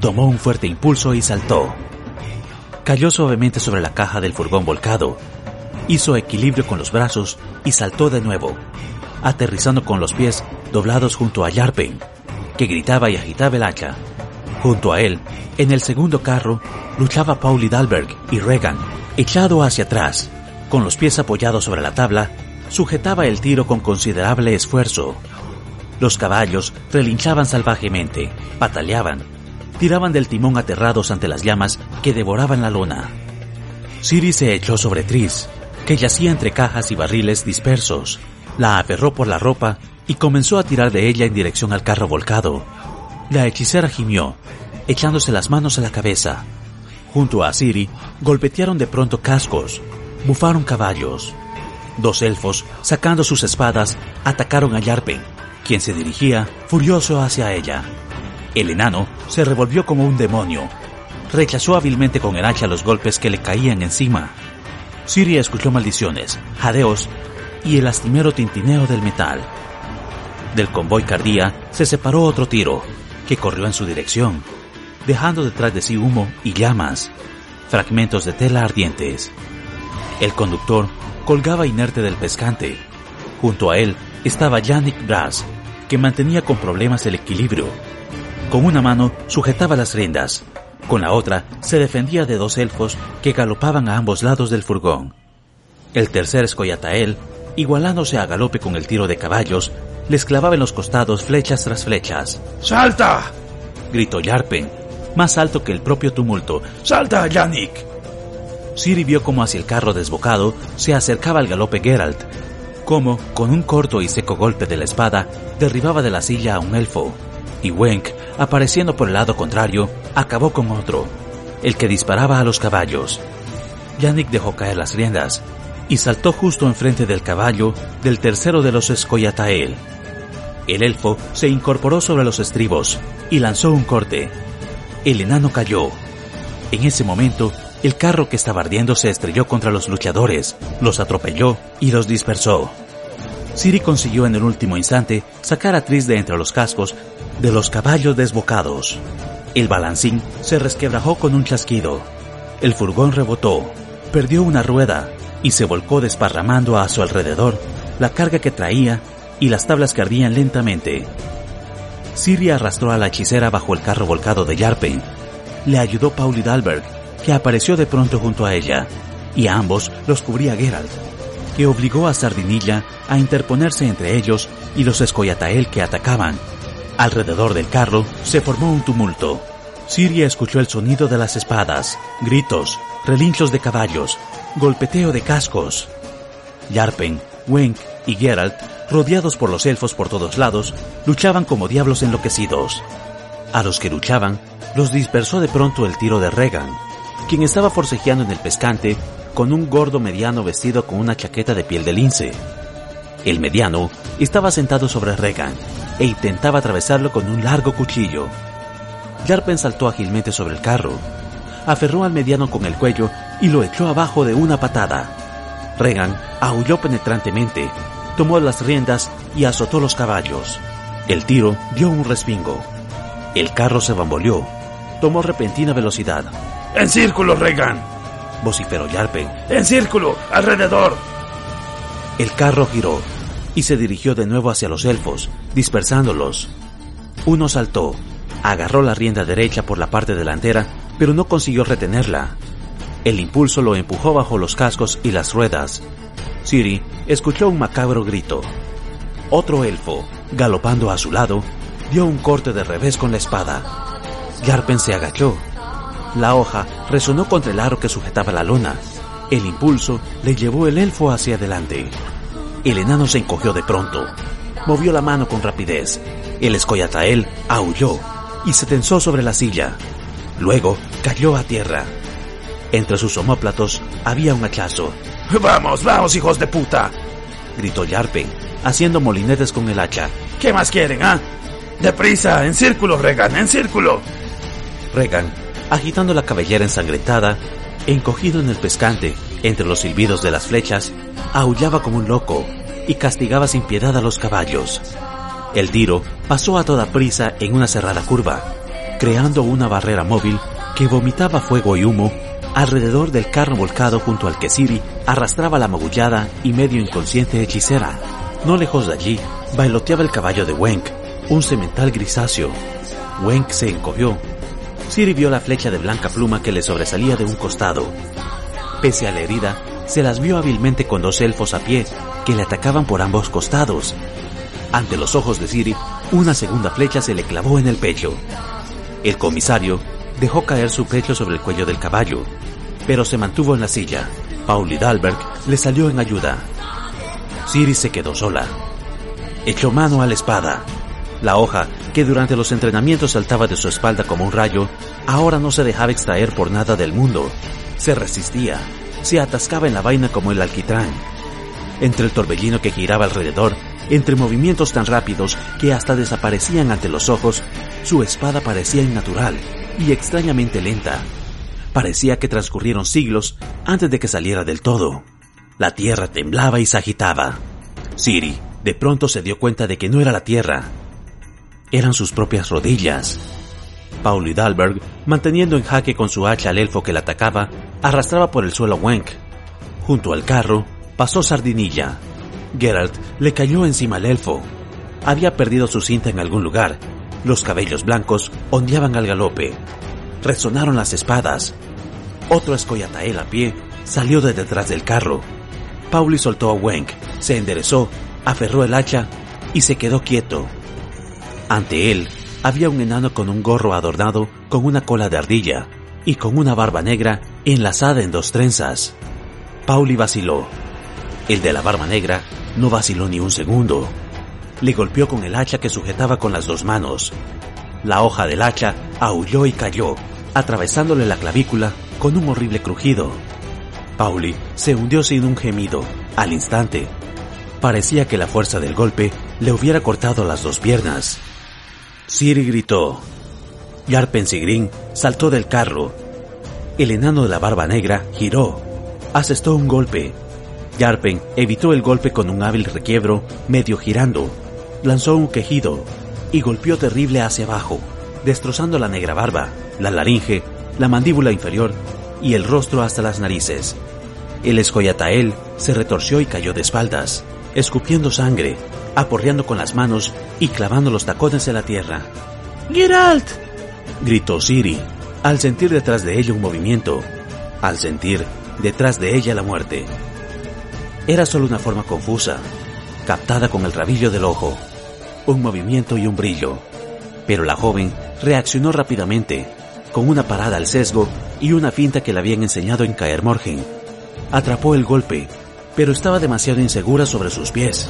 A: tomó un fuerte impulso y saltó. Cayó suavemente sobre la caja del furgón volcado, hizo equilibrio con los brazos y saltó de nuevo, aterrizando con los pies doblados junto a Yarpen, que gritaba y agitaba el hacha. Junto a él, en el segundo carro, luchaba Pauli Dalberg y Regan, echado hacia atrás, con los pies apoyados sobre la tabla, sujetaba el tiro con considerable esfuerzo. Los caballos relinchaban salvajemente, pataleaban, tiraban del timón aterrados ante las llamas que devoraban la lona. Siri se echó sobre Tris, que yacía entre cajas y barriles dispersos, la aferró por la ropa y comenzó a tirar de ella en dirección al carro volcado. La hechicera gimió, echándose las manos a la cabeza. Junto a Siri, golpetearon de pronto cascos, bufaron caballos. Dos elfos, sacando sus espadas, atacaron a Yarpen, quien se dirigía furioso hacia ella. El enano se revolvió como un demonio. Rechazó hábilmente con el hacha los golpes que le caían encima. Siri escuchó maldiciones, jadeos y el lastimero tintineo del metal. Del convoy cardía se separó otro tiro, que corrió en su dirección, dejando detrás de sí humo y llamas, fragmentos de tela ardientes. El conductor colgaba inerte del pescante. Junto a él estaba Yannick Brass, que mantenía con problemas el equilibrio. Con una mano sujetaba las riendas, con la otra se defendía de dos elfos que galopaban a ambos lados del furgón. El tercer escoyatael, igualándose a galope con el tiro de caballos, les clavaba en los costados flechas tras flechas.
C: ¡Salta!
A: gritó Yarpen, más alto que el propio tumulto.
C: ¡Salta, Yannick!
A: Siri vio como hacia el carro desbocado se acercaba al galope Geralt, como, con un corto y seco golpe de la espada, derribaba de la silla a un elfo, y Wenk, apareciendo por el lado contrario, acabó con otro, el que disparaba a los caballos. Yannick dejó caer las riendas y saltó justo enfrente del caballo del tercero de los Escoyatael. El elfo se incorporó sobre los estribos y lanzó un corte. El enano cayó. En ese momento, el carro que estaba ardiendo se estrelló contra los luchadores, los atropelló y los dispersó. Siri consiguió en el último instante sacar a Tris de entre los cascos de los caballos desbocados. El balancín se resquebrajó con un chasquido. El furgón rebotó, perdió una rueda y se volcó desparramando a su alrededor la carga que traía y las tablas que ardían lentamente. Siri arrastró a la hechicera bajo el carro volcado de Yarpe. Le ayudó Pauli Dalberg, que apareció de pronto junto a ella, y a ambos los cubría Geralt, que obligó a Sardinilla a interponerse entre ellos y los Escoyatael que atacaban. Alrededor del carro se formó un tumulto. Siria escuchó el sonido de las espadas, gritos, relinchos de caballos, golpeteo de cascos. Yarpen, Wenk y Geralt, rodeados por los elfos por todos lados, luchaban como diablos enloquecidos. A los que luchaban, los dispersó de pronto el tiro de Regan, quien estaba forcejeando en el pescante con un gordo mediano vestido con una chaqueta de piel de lince. El mediano estaba sentado sobre Regan e intentaba atravesarlo con un largo cuchillo. Yarpen saltó ágilmente sobre el carro, aferró al mediano con el cuello y lo echó abajo de una patada. Regan aulló penetrantemente, tomó las riendas y azotó los caballos. El tiro dio un respingo. El carro se bamboleó, tomó repentina velocidad.
C: ¡En círculo, Regan!
A: vociferó Yarpen.
C: ¡En círculo! ¡Alrededor!
A: El carro giró y se dirigió de nuevo hacia los elfos, dispersándolos. Uno saltó, agarró la rienda derecha por la parte delantera, pero no consiguió retenerla. El impulso lo empujó bajo los cascos y las ruedas. Siri escuchó un macabro grito. Otro elfo, galopando a su lado, dio un corte de revés con la espada. Yarpen se agachó. La hoja resonó contra el aro que sujetaba la lona. El impulso le llevó el elfo hacia adelante. El enano se encogió de pronto. Movió la mano con rapidez. El escoyatael aulló y se tensó sobre la silla. Luego cayó a tierra. Entre sus omóplatos había un hachazo.
C: ¡Vamos, vamos, hijos de puta!
A: gritó Yarpen, haciendo molinetes con el hacha.
C: ¿Qué más quieren, ah? ¡Deprisa! ¡En círculo, Regan! ¡En círculo!
A: Regan, agitando la cabellera ensangrentada, encogido en el pescante, entre los silbidos de las flechas, aullaba como un loco y castigaba sin piedad a los caballos. El tiro pasó a toda prisa en una cerrada curva, creando una barrera móvil que vomitaba fuego y humo alrededor del carro volcado junto al que Siri arrastraba la magullada y medio inconsciente hechicera. No lejos de allí, bailoteaba el caballo de Wenk, un semental grisáceo. Wenk se encogió. Siri vio la flecha de blanca pluma que le sobresalía de un costado. Pese a la herida, se las vio hábilmente con dos elfos a pie que le atacaban por ambos costados. Ante los ojos de Siri, una segunda flecha se le clavó en el pecho. El comisario dejó caer su pecho sobre el cuello del caballo, pero se mantuvo en la silla. Pauli Dalberg le salió en ayuda. Siri se quedó sola. Echó mano a la espada. La hoja, que durante los entrenamientos saltaba de su espalda como un rayo, ahora no se dejaba extraer por nada del mundo. Se resistía, se atascaba en la vaina como el alquitrán. Entre el torbellino que giraba alrededor, entre movimientos tan rápidos que hasta desaparecían ante los ojos, su espada parecía innatural y extrañamente lenta. Parecía que transcurrieron siglos antes de que saliera del todo. La tierra temblaba y se agitaba. Siri de pronto se dio cuenta de que no era la tierra, eran sus propias rodillas. Paul Dalberg, manteniendo en jaque con su hacha al elfo que la atacaba, arrastraba por el suelo a Wenk. Junto al carro pasó Sardinilla. Geralt le cayó encima al elfo. Había perdido su cinta en algún lugar. Los cabellos blancos ondeaban al galope. Resonaron las espadas. Otro escoyatael a pie salió de detrás del carro. Pauli soltó a Wenk, se enderezó aferró el hacha y se quedó quieto. Ante él había un enano con un gorro adornado con una cola de ardilla y con una barba negra enlazada en dos trenzas. Pauli vaciló. El de la barba negra no vaciló ni un segundo. Le golpeó con el hacha que sujetaba con las dos manos. La hoja del hacha aulló y cayó, atravesándole la clavícula con un horrible crujido. Pauli se hundió sin un gemido. Al instante, Parecía que la fuerza del golpe le hubiera cortado las dos piernas. Siri gritó. Yarpen Sigrin saltó del carro. El enano de la barba negra giró. Asestó un golpe. Yarpen evitó el golpe con un hábil requiebro, medio girando. Lanzó un quejido y golpeó terrible hacia abajo, destrozando la negra barba, la laringe, la mandíbula inferior y el rostro hasta las narices. El escoyatael se retorció y cayó de espaldas escupiendo sangre, aporreando con las manos y clavando los tacones en la tierra.
N: ¡Geralt!
A: gritó Siri, al sentir detrás de ella un movimiento, al sentir detrás de ella la muerte. Era solo una forma confusa, captada con el rabillo del ojo, un movimiento y un brillo. Pero la joven reaccionó rápidamente, con una parada al sesgo y una finta que le habían enseñado en Caer Morgen. Atrapó el golpe pero estaba demasiado insegura sobre sus pies,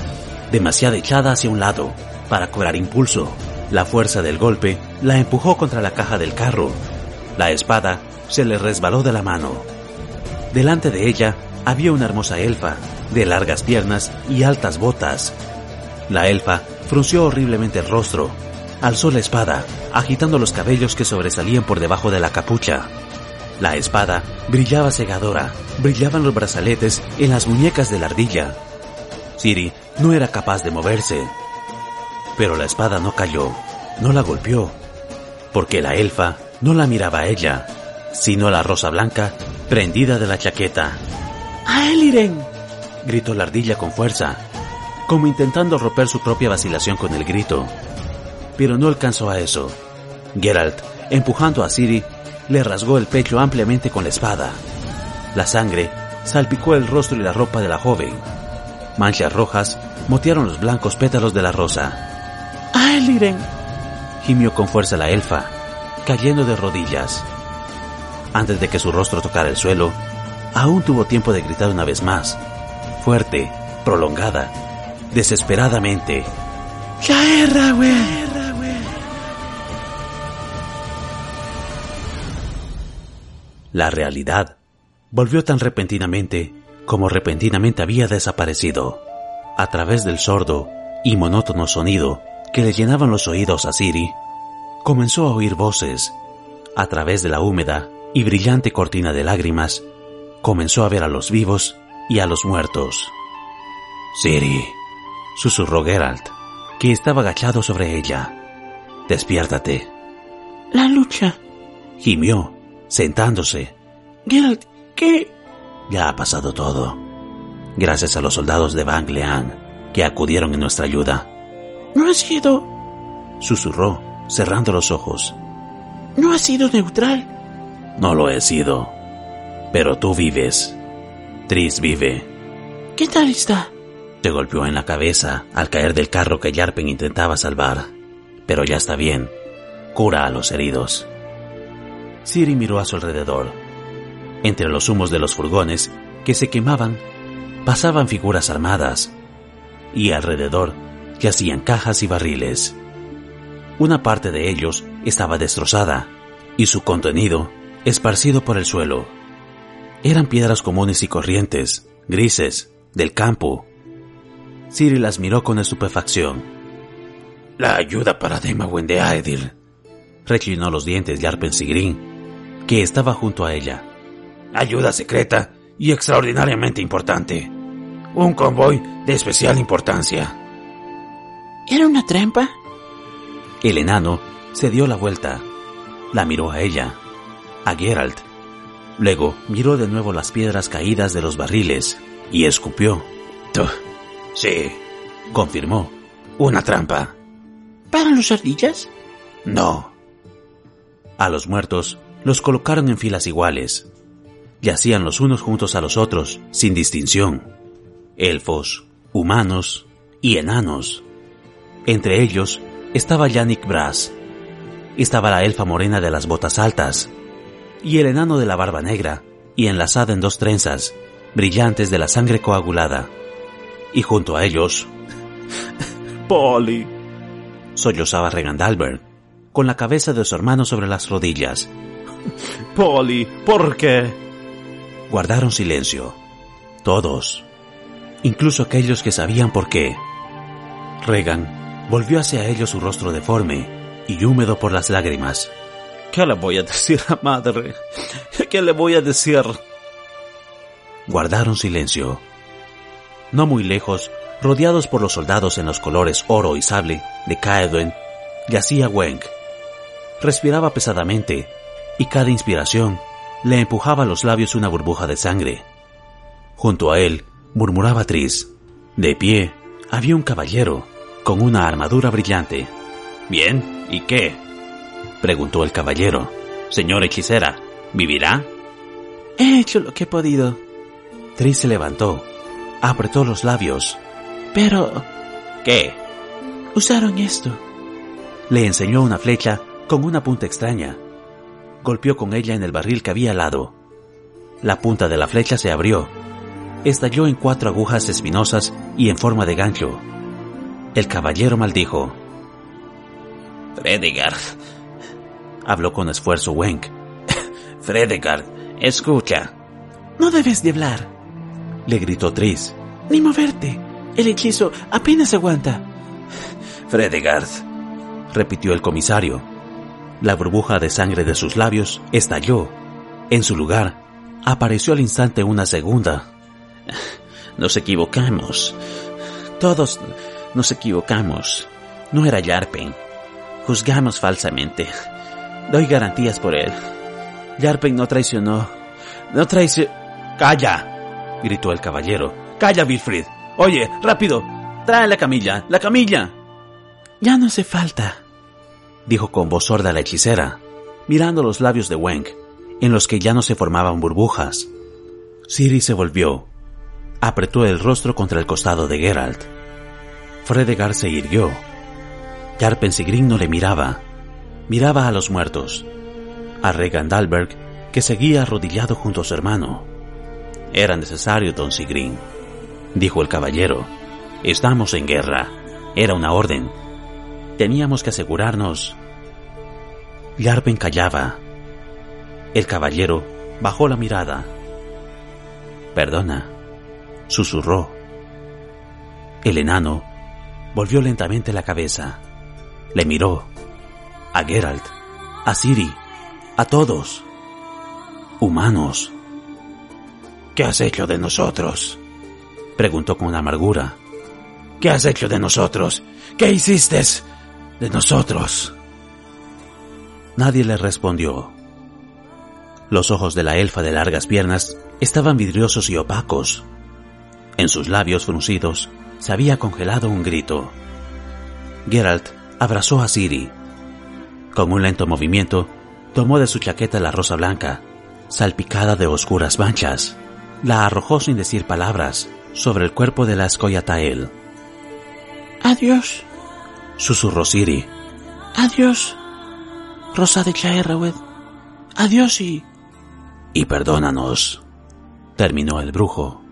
A: demasiado echada hacia un lado para cobrar impulso. La fuerza del golpe la empujó contra la caja del carro. La espada se le resbaló de la mano. Delante de ella había una hermosa elfa, de largas piernas y altas botas. La elfa frunció horriblemente el rostro, alzó la espada, agitando los cabellos que sobresalían por debajo de la capucha. La espada brillaba cegadora, brillaban los brazaletes en las muñecas de la ardilla. Siri no era capaz de moverse. Pero la espada no cayó, no la golpeó, porque la elfa no la miraba a ella, sino a la rosa blanca prendida de la chaqueta.
N: ¡A Eliren!
A: Gritó la ardilla con fuerza, como intentando romper su propia vacilación con el grito. Pero no alcanzó a eso. Geralt, empujando a Siri, le rasgó el pecho ampliamente con la espada. La sangre salpicó el rostro y la ropa de la joven. Manchas rojas motearon los blancos pétalos de la rosa.
N: ¡Ay, Liren!
A: Gimió con fuerza la elfa, cayendo de rodillas. Antes de que su rostro tocara el suelo, aún tuvo tiempo de gritar una vez más, fuerte, prolongada, desesperadamente.
N: ¡Ya güey!
A: La realidad volvió tan repentinamente como repentinamente había desaparecido. A través del sordo y monótono sonido que le llenaban los oídos a Siri, comenzó a oír voces. A través de la húmeda y brillante cortina de lágrimas, comenzó a ver a los vivos y a los muertos. Siri, susurró Geralt, que estaba agachado sobre ella. Despiértate.
N: La lucha.
A: Gimió, sentándose.
N: Geralt, ¿qué?
A: Ya ha pasado todo. Gracias a los soldados de Bang Leang que acudieron en nuestra ayuda.
N: No ha sido...
A: Susurró, cerrando los ojos.
N: No ha sido neutral.
A: No lo he sido. Pero tú vives. Tris vive.
N: ¿Qué tal está?
A: Te golpeó en la cabeza al caer del carro que Yarpen intentaba salvar. Pero ya está bien. Cura a los heridos. Siri miró a su alrededor. Entre los humos de los furgones que se quemaban, pasaban figuras armadas. Y alrededor yacían cajas y barriles. Una parte de ellos estaba destrozada y su contenido esparcido por el suelo. Eran piedras comunes y corrientes, grises, del campo. Siri las miró con estupefacción.
C: La ayuda para Dema Wendeaedil.
A: Reclinó los dientes de Arpen Sigrin, que estaba junto a ella.
C: Ayuda secreta y extraordinariamente importante. Un convoy de especial importancia.
N: ¿Era una trampa?
A: El enano se dio la vuelta. La miró a ella, a Geralt. Luego miró de nuevo las piedras caídas de los barriles y escupió.
C: Sí,
A: confirmó.
C: Una trampa.
N: ¿Para los ardillas?
C: No.
A: A los muertos los colocaron en filas iguales. Yacían los unos juntos a los otros, sin distinción. Elfos, humanos y enanos. Entre ellos estaba Yannick Brass. Estaba la elfa morena de las botas altas. Y el enano de la barba negra, y enlazada en dos trenzas, brillantes de la sangre coagulada. Y junto a ellos... [laughs]
C: Polly.
A: Sollozaba Regandalbert, con la cabeza de su hermano sobre las rodillas. [laughs]
C: Polly, ¿por qué?
A: Guardaron silencio. Todos. Incluso aquellos que sabían por qué. Regan volvió hacia ellos su rostro deforme y húmedo por las lágrimas.
C: ¿Qué le voy a decir a madre? ¿Qué le voy a decir?
A: Guardaron silencio. No muy lejos, rodeados por los soldados en los colores oro y sable de Caedwen, yacía Wenk. Respiraba pesadamente y cada inspiración le empujaba a los labios una burbuja de sangre. Junto a él murmuraba Tris. De pie había un caballero con una armadura brillante.
O: Bien, ¿y qué? Preguntó el caballero. Señor hechicera, ¿vivirá?
N: He hecho lo que he podido.
A: Tris se levantó, apretó los labios.
N: Pero...
O: ¿Qué?
N: Usaron esto.
A: Le enseñó una flecha con una punta extraña. Golpeó con ella en el barril que había al lado. La punta de la flecha se abrió. Estalló en cuatro agujas espinosas y en forma de gancho. El caballero maldijo.
O: Fredegard.
A: Habló con esfuerzo Wenk. [laughs]
O: Fredegard, escucha.
N: No debes de hablar.
A: Le gritó Tris.
N: Ni moverte. El hechizo apenas aguanta.
O: Fredegard.
A: Repitió el comisario. La burbuja de sangre de sus labios estalló. En su lugar, apareció al instante una segunda. [laughs]
O: Nos equivocamos. Todos nos equivocamos. No era Yarpen. Juzgamos falsamente. Doy garantías por él. Yarpen no traicionó. No traicionó.
C: ¡Calla!
A: gritó el caballero.
C: ¡Calla, Wilfrid! Oye, rápido. Trae la camilla, la camilla.
N: Ya no hace falta,
A: dijo con voz sorda la hechicera, mirando los labios de Wenk, en los que ya no se formaban burbujas. Siri se volvió. Apretó el rostro contra el costado de Geralt. Fredegar se irguió. Jarpen Sigrin no le miraba. Miraba a los muertos. A Regandalberg, que seguía arrodillado junto a su hermano. Era necesario, don Sigrin, dijo el caballero. Estamos en guerra. Era una orden. Teníamos que asegurarnos. Yarpen callaba. El caballero bajó la mirada. Perdona, susurró. El enano volvió lentamente la cabeza. Le miró. A Geralt, a Siri, a todos. Humanos.
C: ¿Qué has hecho de nosotros?
A: Preguntó con amargura.
C: ¿Qué has hecho de nosotros? ¿Qué hiciste de nosotros?
A: Nadie le respondió. Los ojos de la elfa de largas piernas estaban vidriosos y opacos. En sus labios fruncidos se había congelado un grito. Geralt abrazó a Siri. Con un lento movimiento, tomó de su chaqueta la rosa blanca, salpicada de oscuras manchas. La arrojó sin decir palabras sobre el cuerpo de la Escoyatael.
N: Adiós,
A: susurró Siri.
N: Adiós, Rosa de Chaerrawed. Adiós y...
A: Y perdónanos, terminó el brujo.